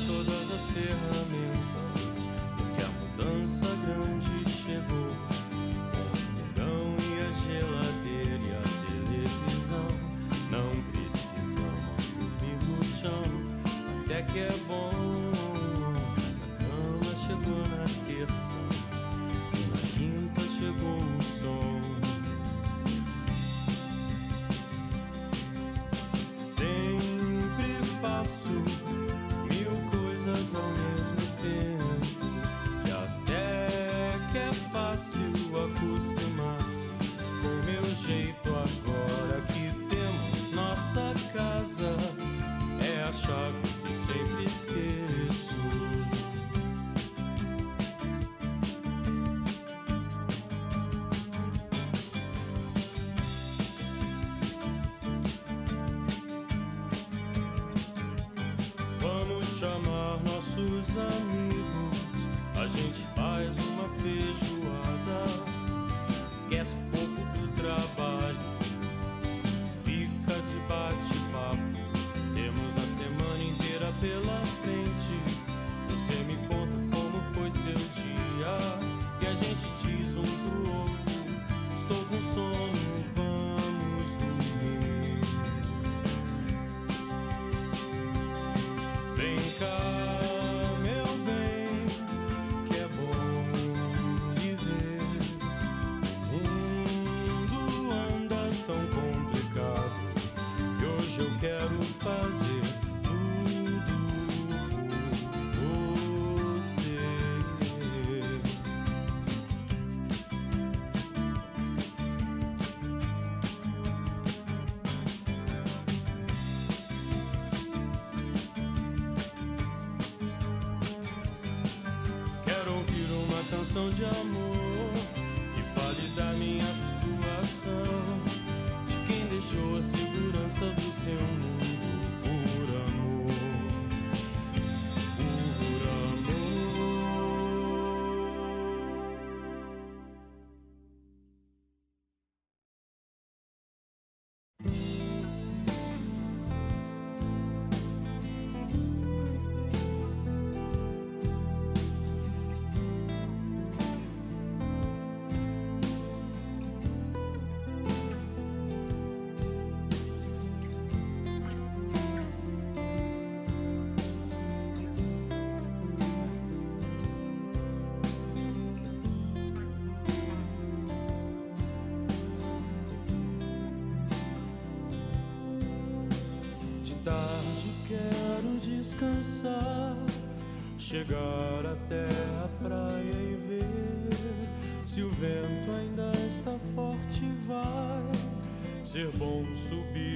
Georgia chegar até a praia e ver. Se o vento ainda está forte vai ser bom subir.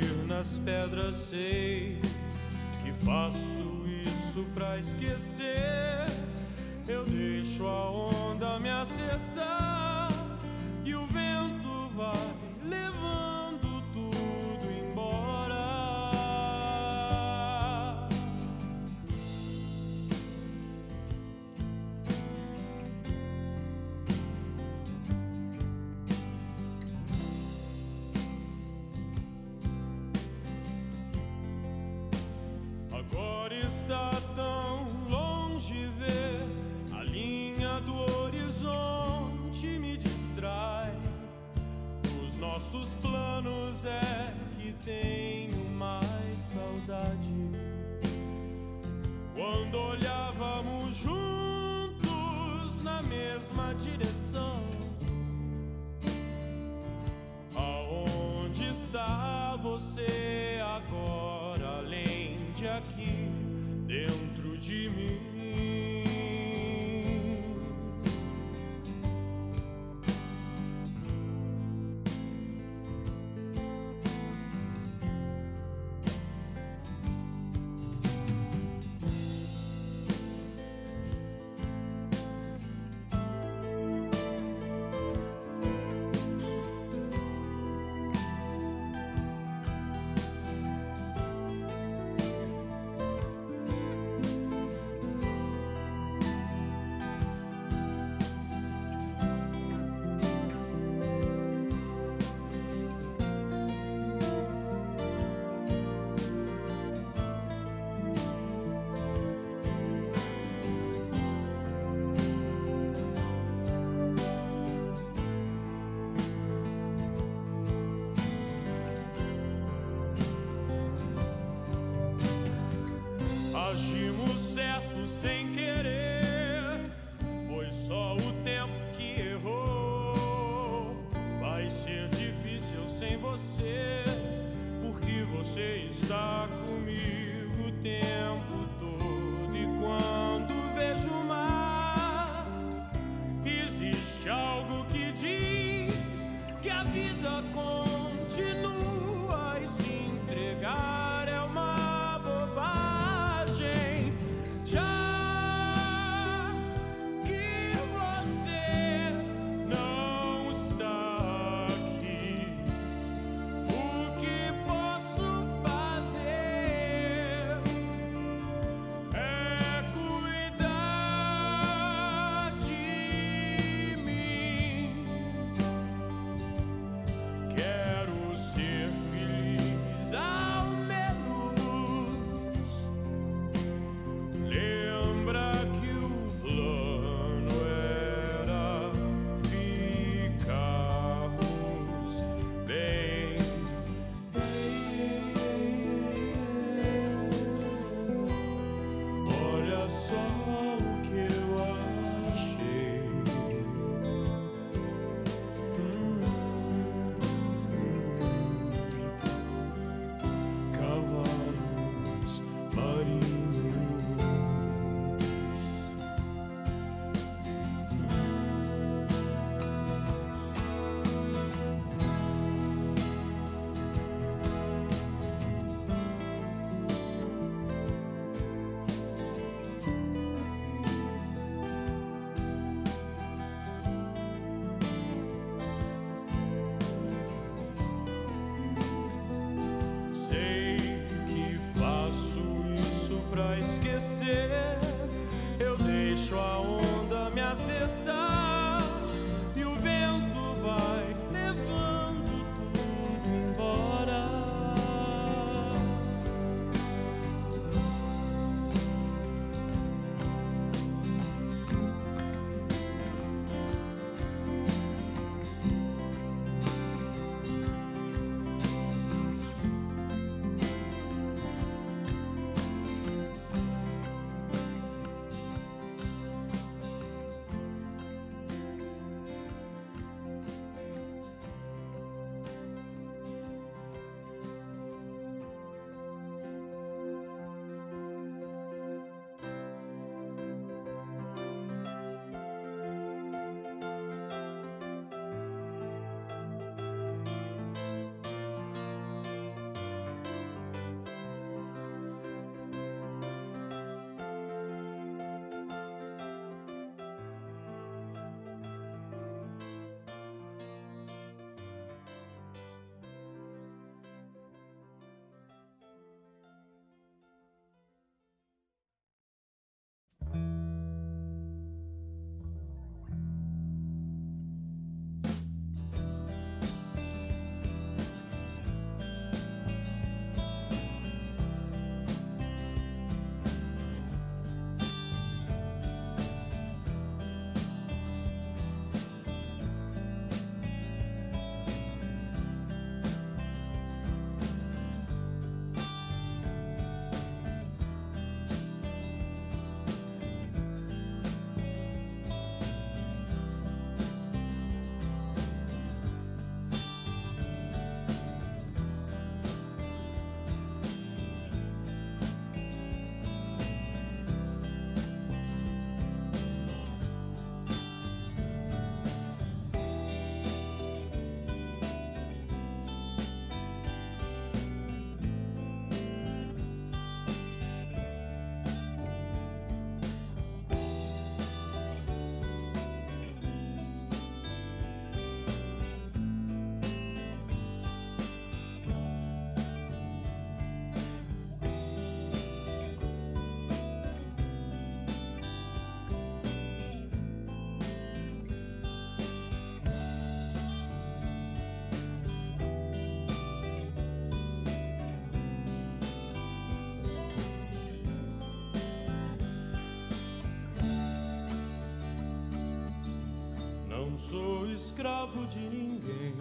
Escravo de ninguém.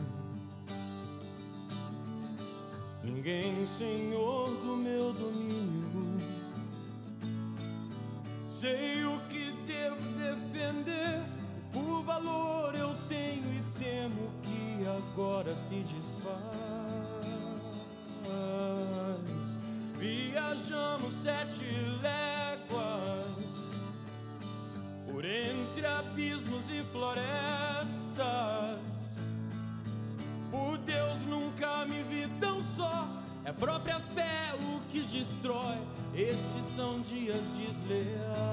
Ninguém senhor do meu domínio. Sei o que devo defender, por valor eu tenho e temo que agora se desfaz. Viajamos sete léguas por entre abismos e florestas. São dias. Sou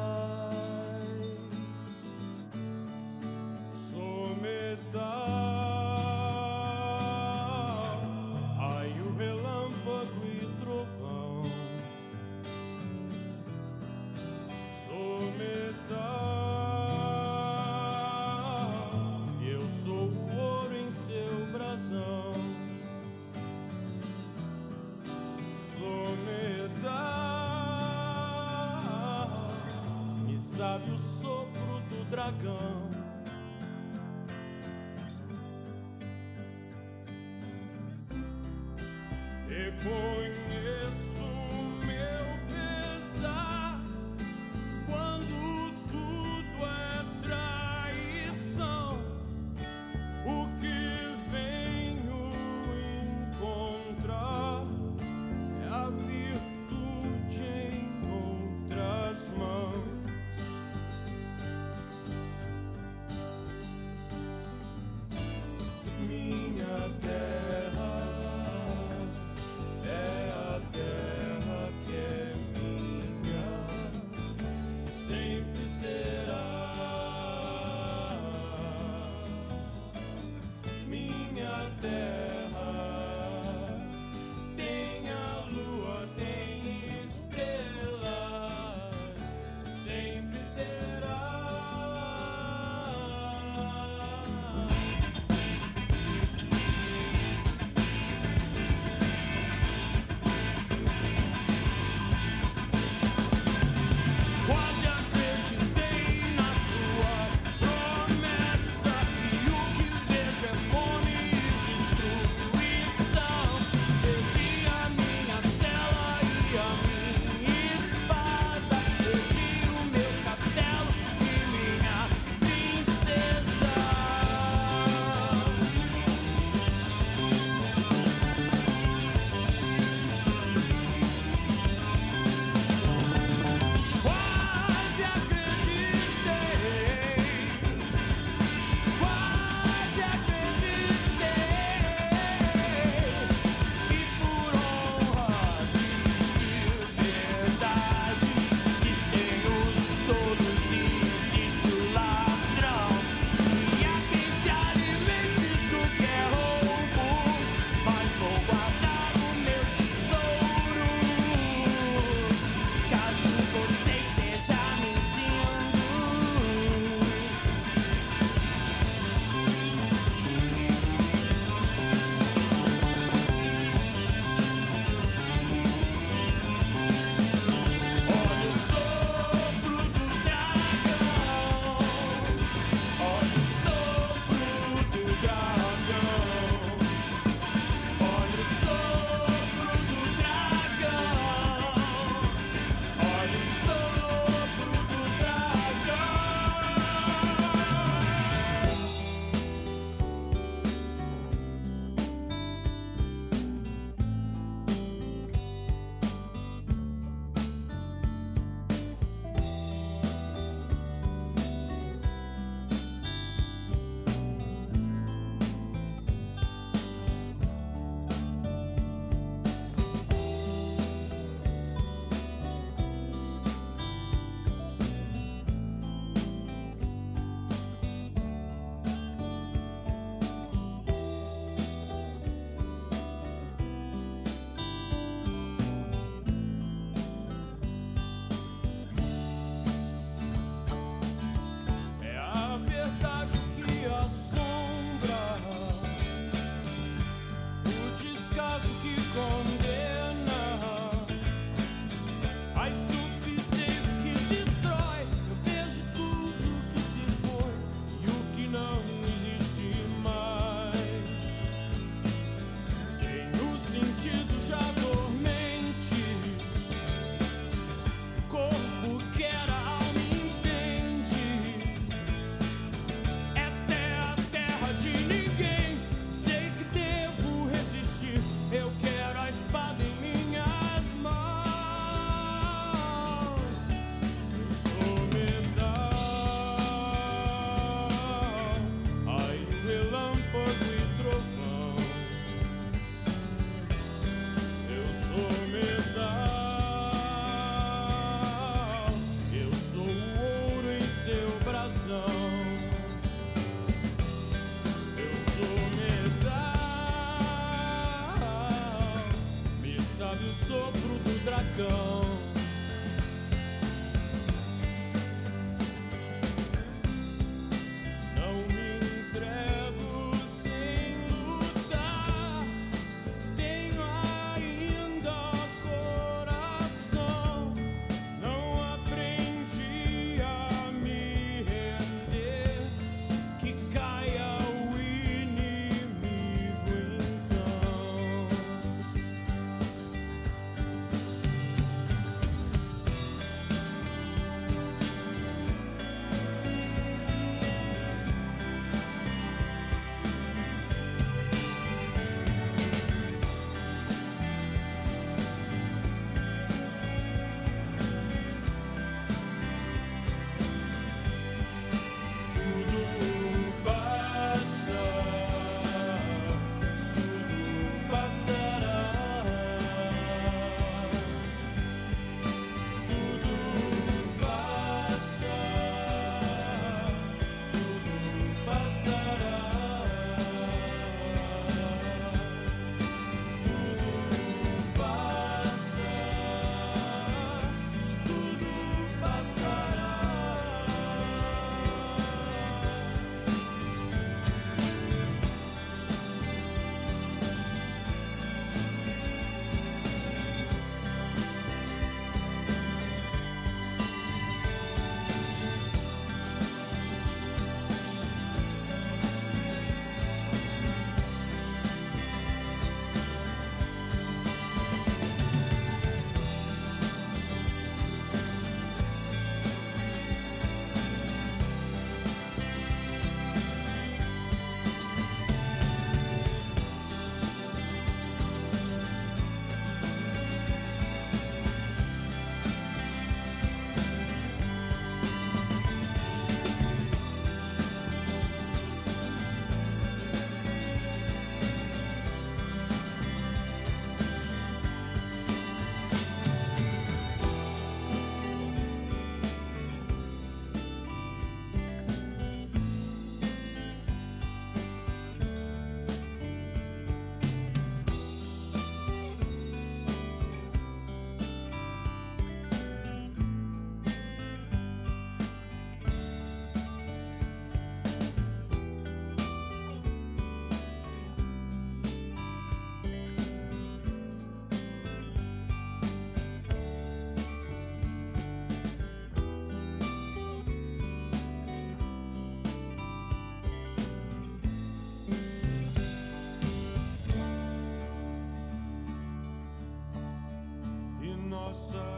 nossa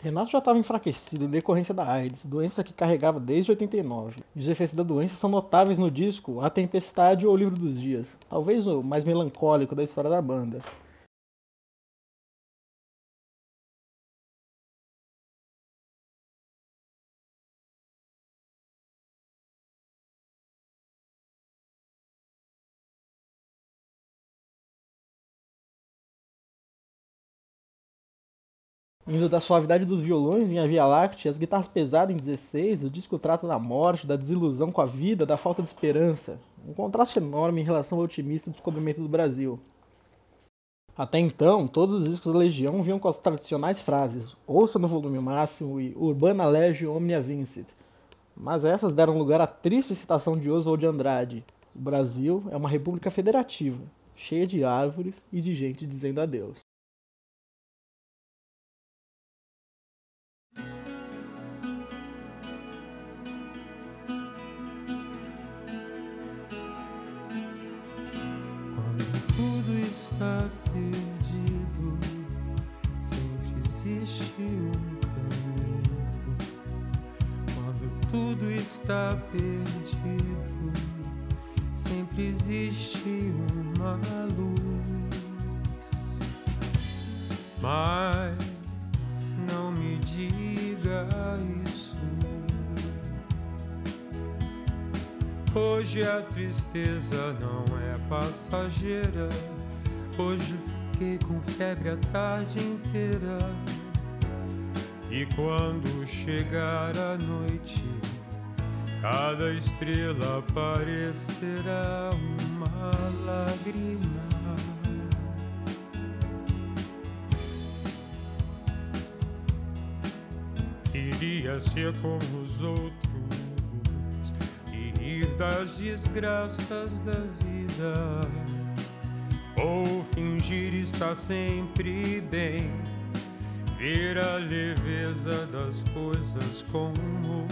Renato já estava enfraquecido em decorrência da AIDS, doença que carregava desde 89. Os efeitos da doença são notáveis no disco A Tempestade ou O Livro dos Dias, talvez o mais melancólico da história da banda. Indo da suavidade dos violões em A Via Láctea, as guitarras pesadas em 16, o disco trata da morte, da desilusão com a vida, da falta de esperança. Um contraste enorme em relação ao otimista descobrimento do Brasil. Até então, todos os discos da Legião vinham com as tradicionais frases Ouça no volume máximo e Urbana Legio Omnia Vincit. Mas essas deram lugar à triste citação de Oswald de Andrade. O Brasil é uma república federativa, cheia de árvores e de gente dizendo adeus. A tarde inteira. E quando chegar a noite, cada estrela parecerá uma lágrima. Iria ser como os outros e rir das desgraças da vida, ou fingir estar sempre bem, ver a leveza das coisas com humor.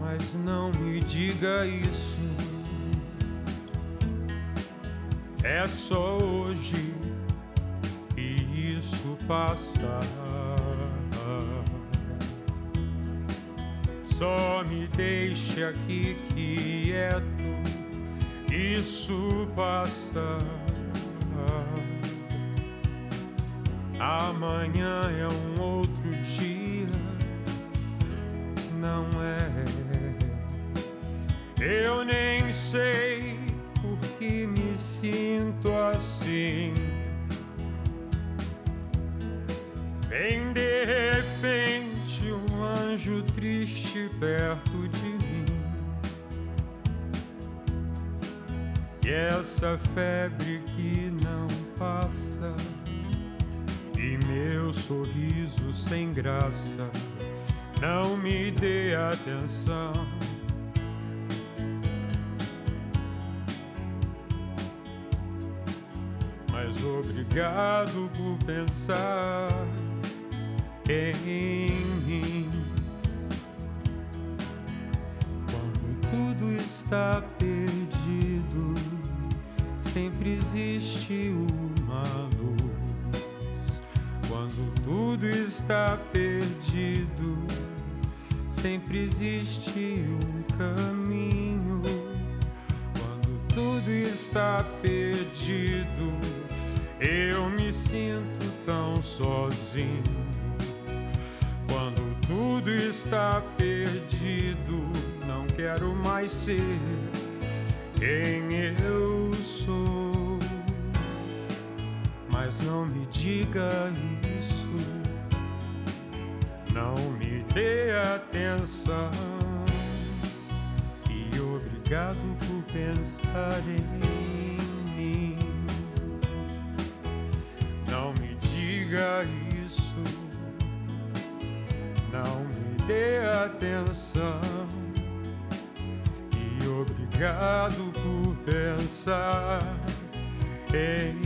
Mas não me diga isso, é só hoje e isso passa. Só me deixe aqui quieto, isso passa. Amanhã é um outro dia, não é? Eu nem sei por que me sinto assim. Vem de repente um anjo triste perto de mim. E essa febre que não passa, e meu sorriso sem graça, não me dê atenção. Mas obrigado por pensar em mim. Quando tudo está existe uma luz quando tudo está perdido. Sempre existe um caminho quando tudo está perdido. Eu me sinto tão sozinho quando tudo está perdido. Não quero mais ser quem eu sou mas não me diga isso. Não me dê atenção. E obrigado por pensar em mim. Não me diga isso. Não me dê atenção. E obrigado por pensar em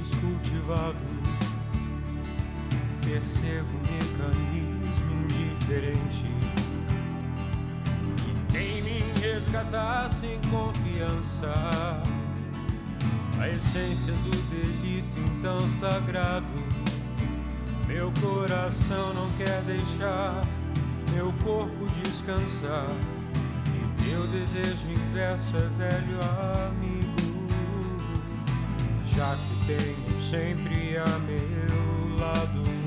antes cultivado. Percebo um mecanismo indiferente que tem me resgatar sem confiança. A essência do delito então sagrado. Meu coração não quer deixar meu corpo descansar. E meu desejo inverso é velho amigo. Já tenho sempre a meu lado.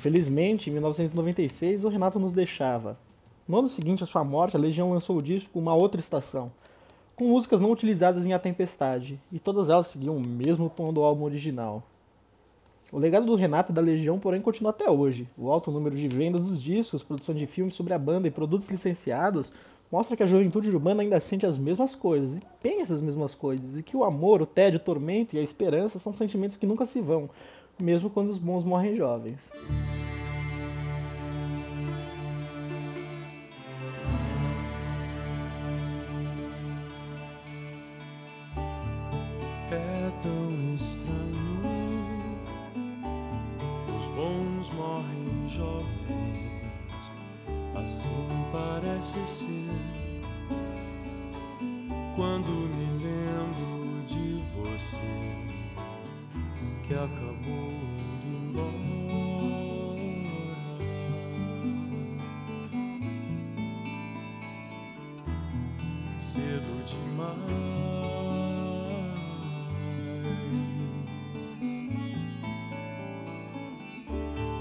Infelizmente, em 1996, o Renato nos deixava. No ano seguinte à sua morte, a Legião lançou o disco Uma Outra Estação, com músicas não utilizadas em A Tempestade, e todas elas seguiam o mesmo tom do álbum original. O legado do Renato e da Legião, porém, continua até hoje. O alto número de vendas dos discos, produção de filmes sobre a banda e produtos licenciados mostra que a juventude urbana ainda sente as mesmas coisas e pensa as mesmas coisas, e que o amor, o tédio, o tormento e a esperança são sentimentos que nunca se vão, mesmo quando os bons morrem jovens. É tão estranho. Os bons morrem jovens, assim parece ser. Quando me lembro de você, que acabou Cedo demais.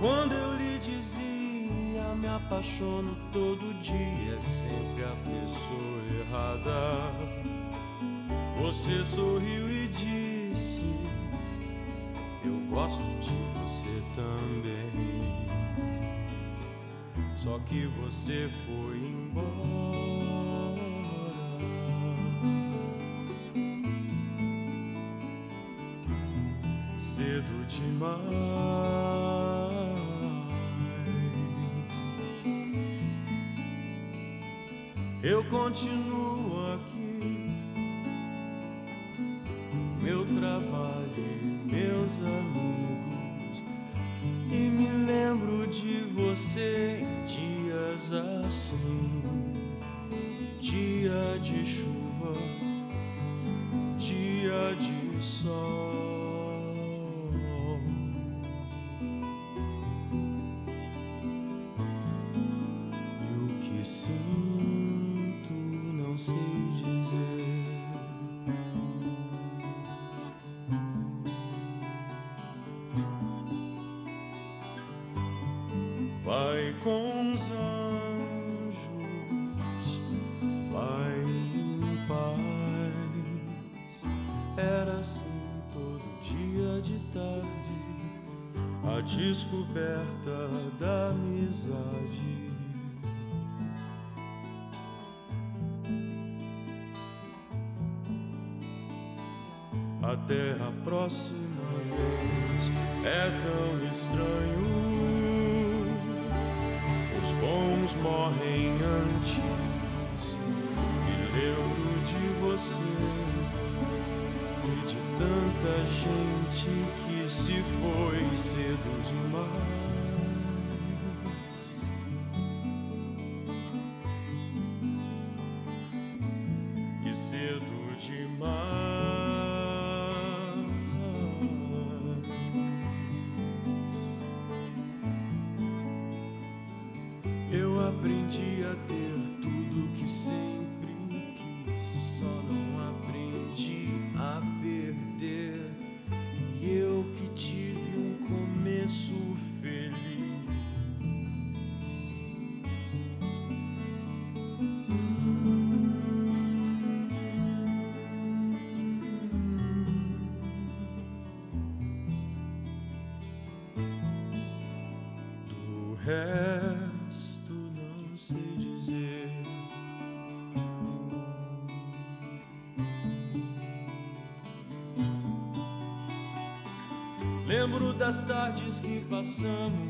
Quando eu lhe dizia, me apaixono todo dia, é sempre a pessoa errada. Você sorriu e disse: Eu gosto de você também. Só que você foi eu continuo aqui. Meu trabalho e meus amigos. E me lembro de você em dias assim dia de chuva descoberta da amizade. Até a próxima vez é tão estranho. Os bons morrem antes. Me lembro de você e de tanta gente que se foi cedo demais. das tardes que passamos.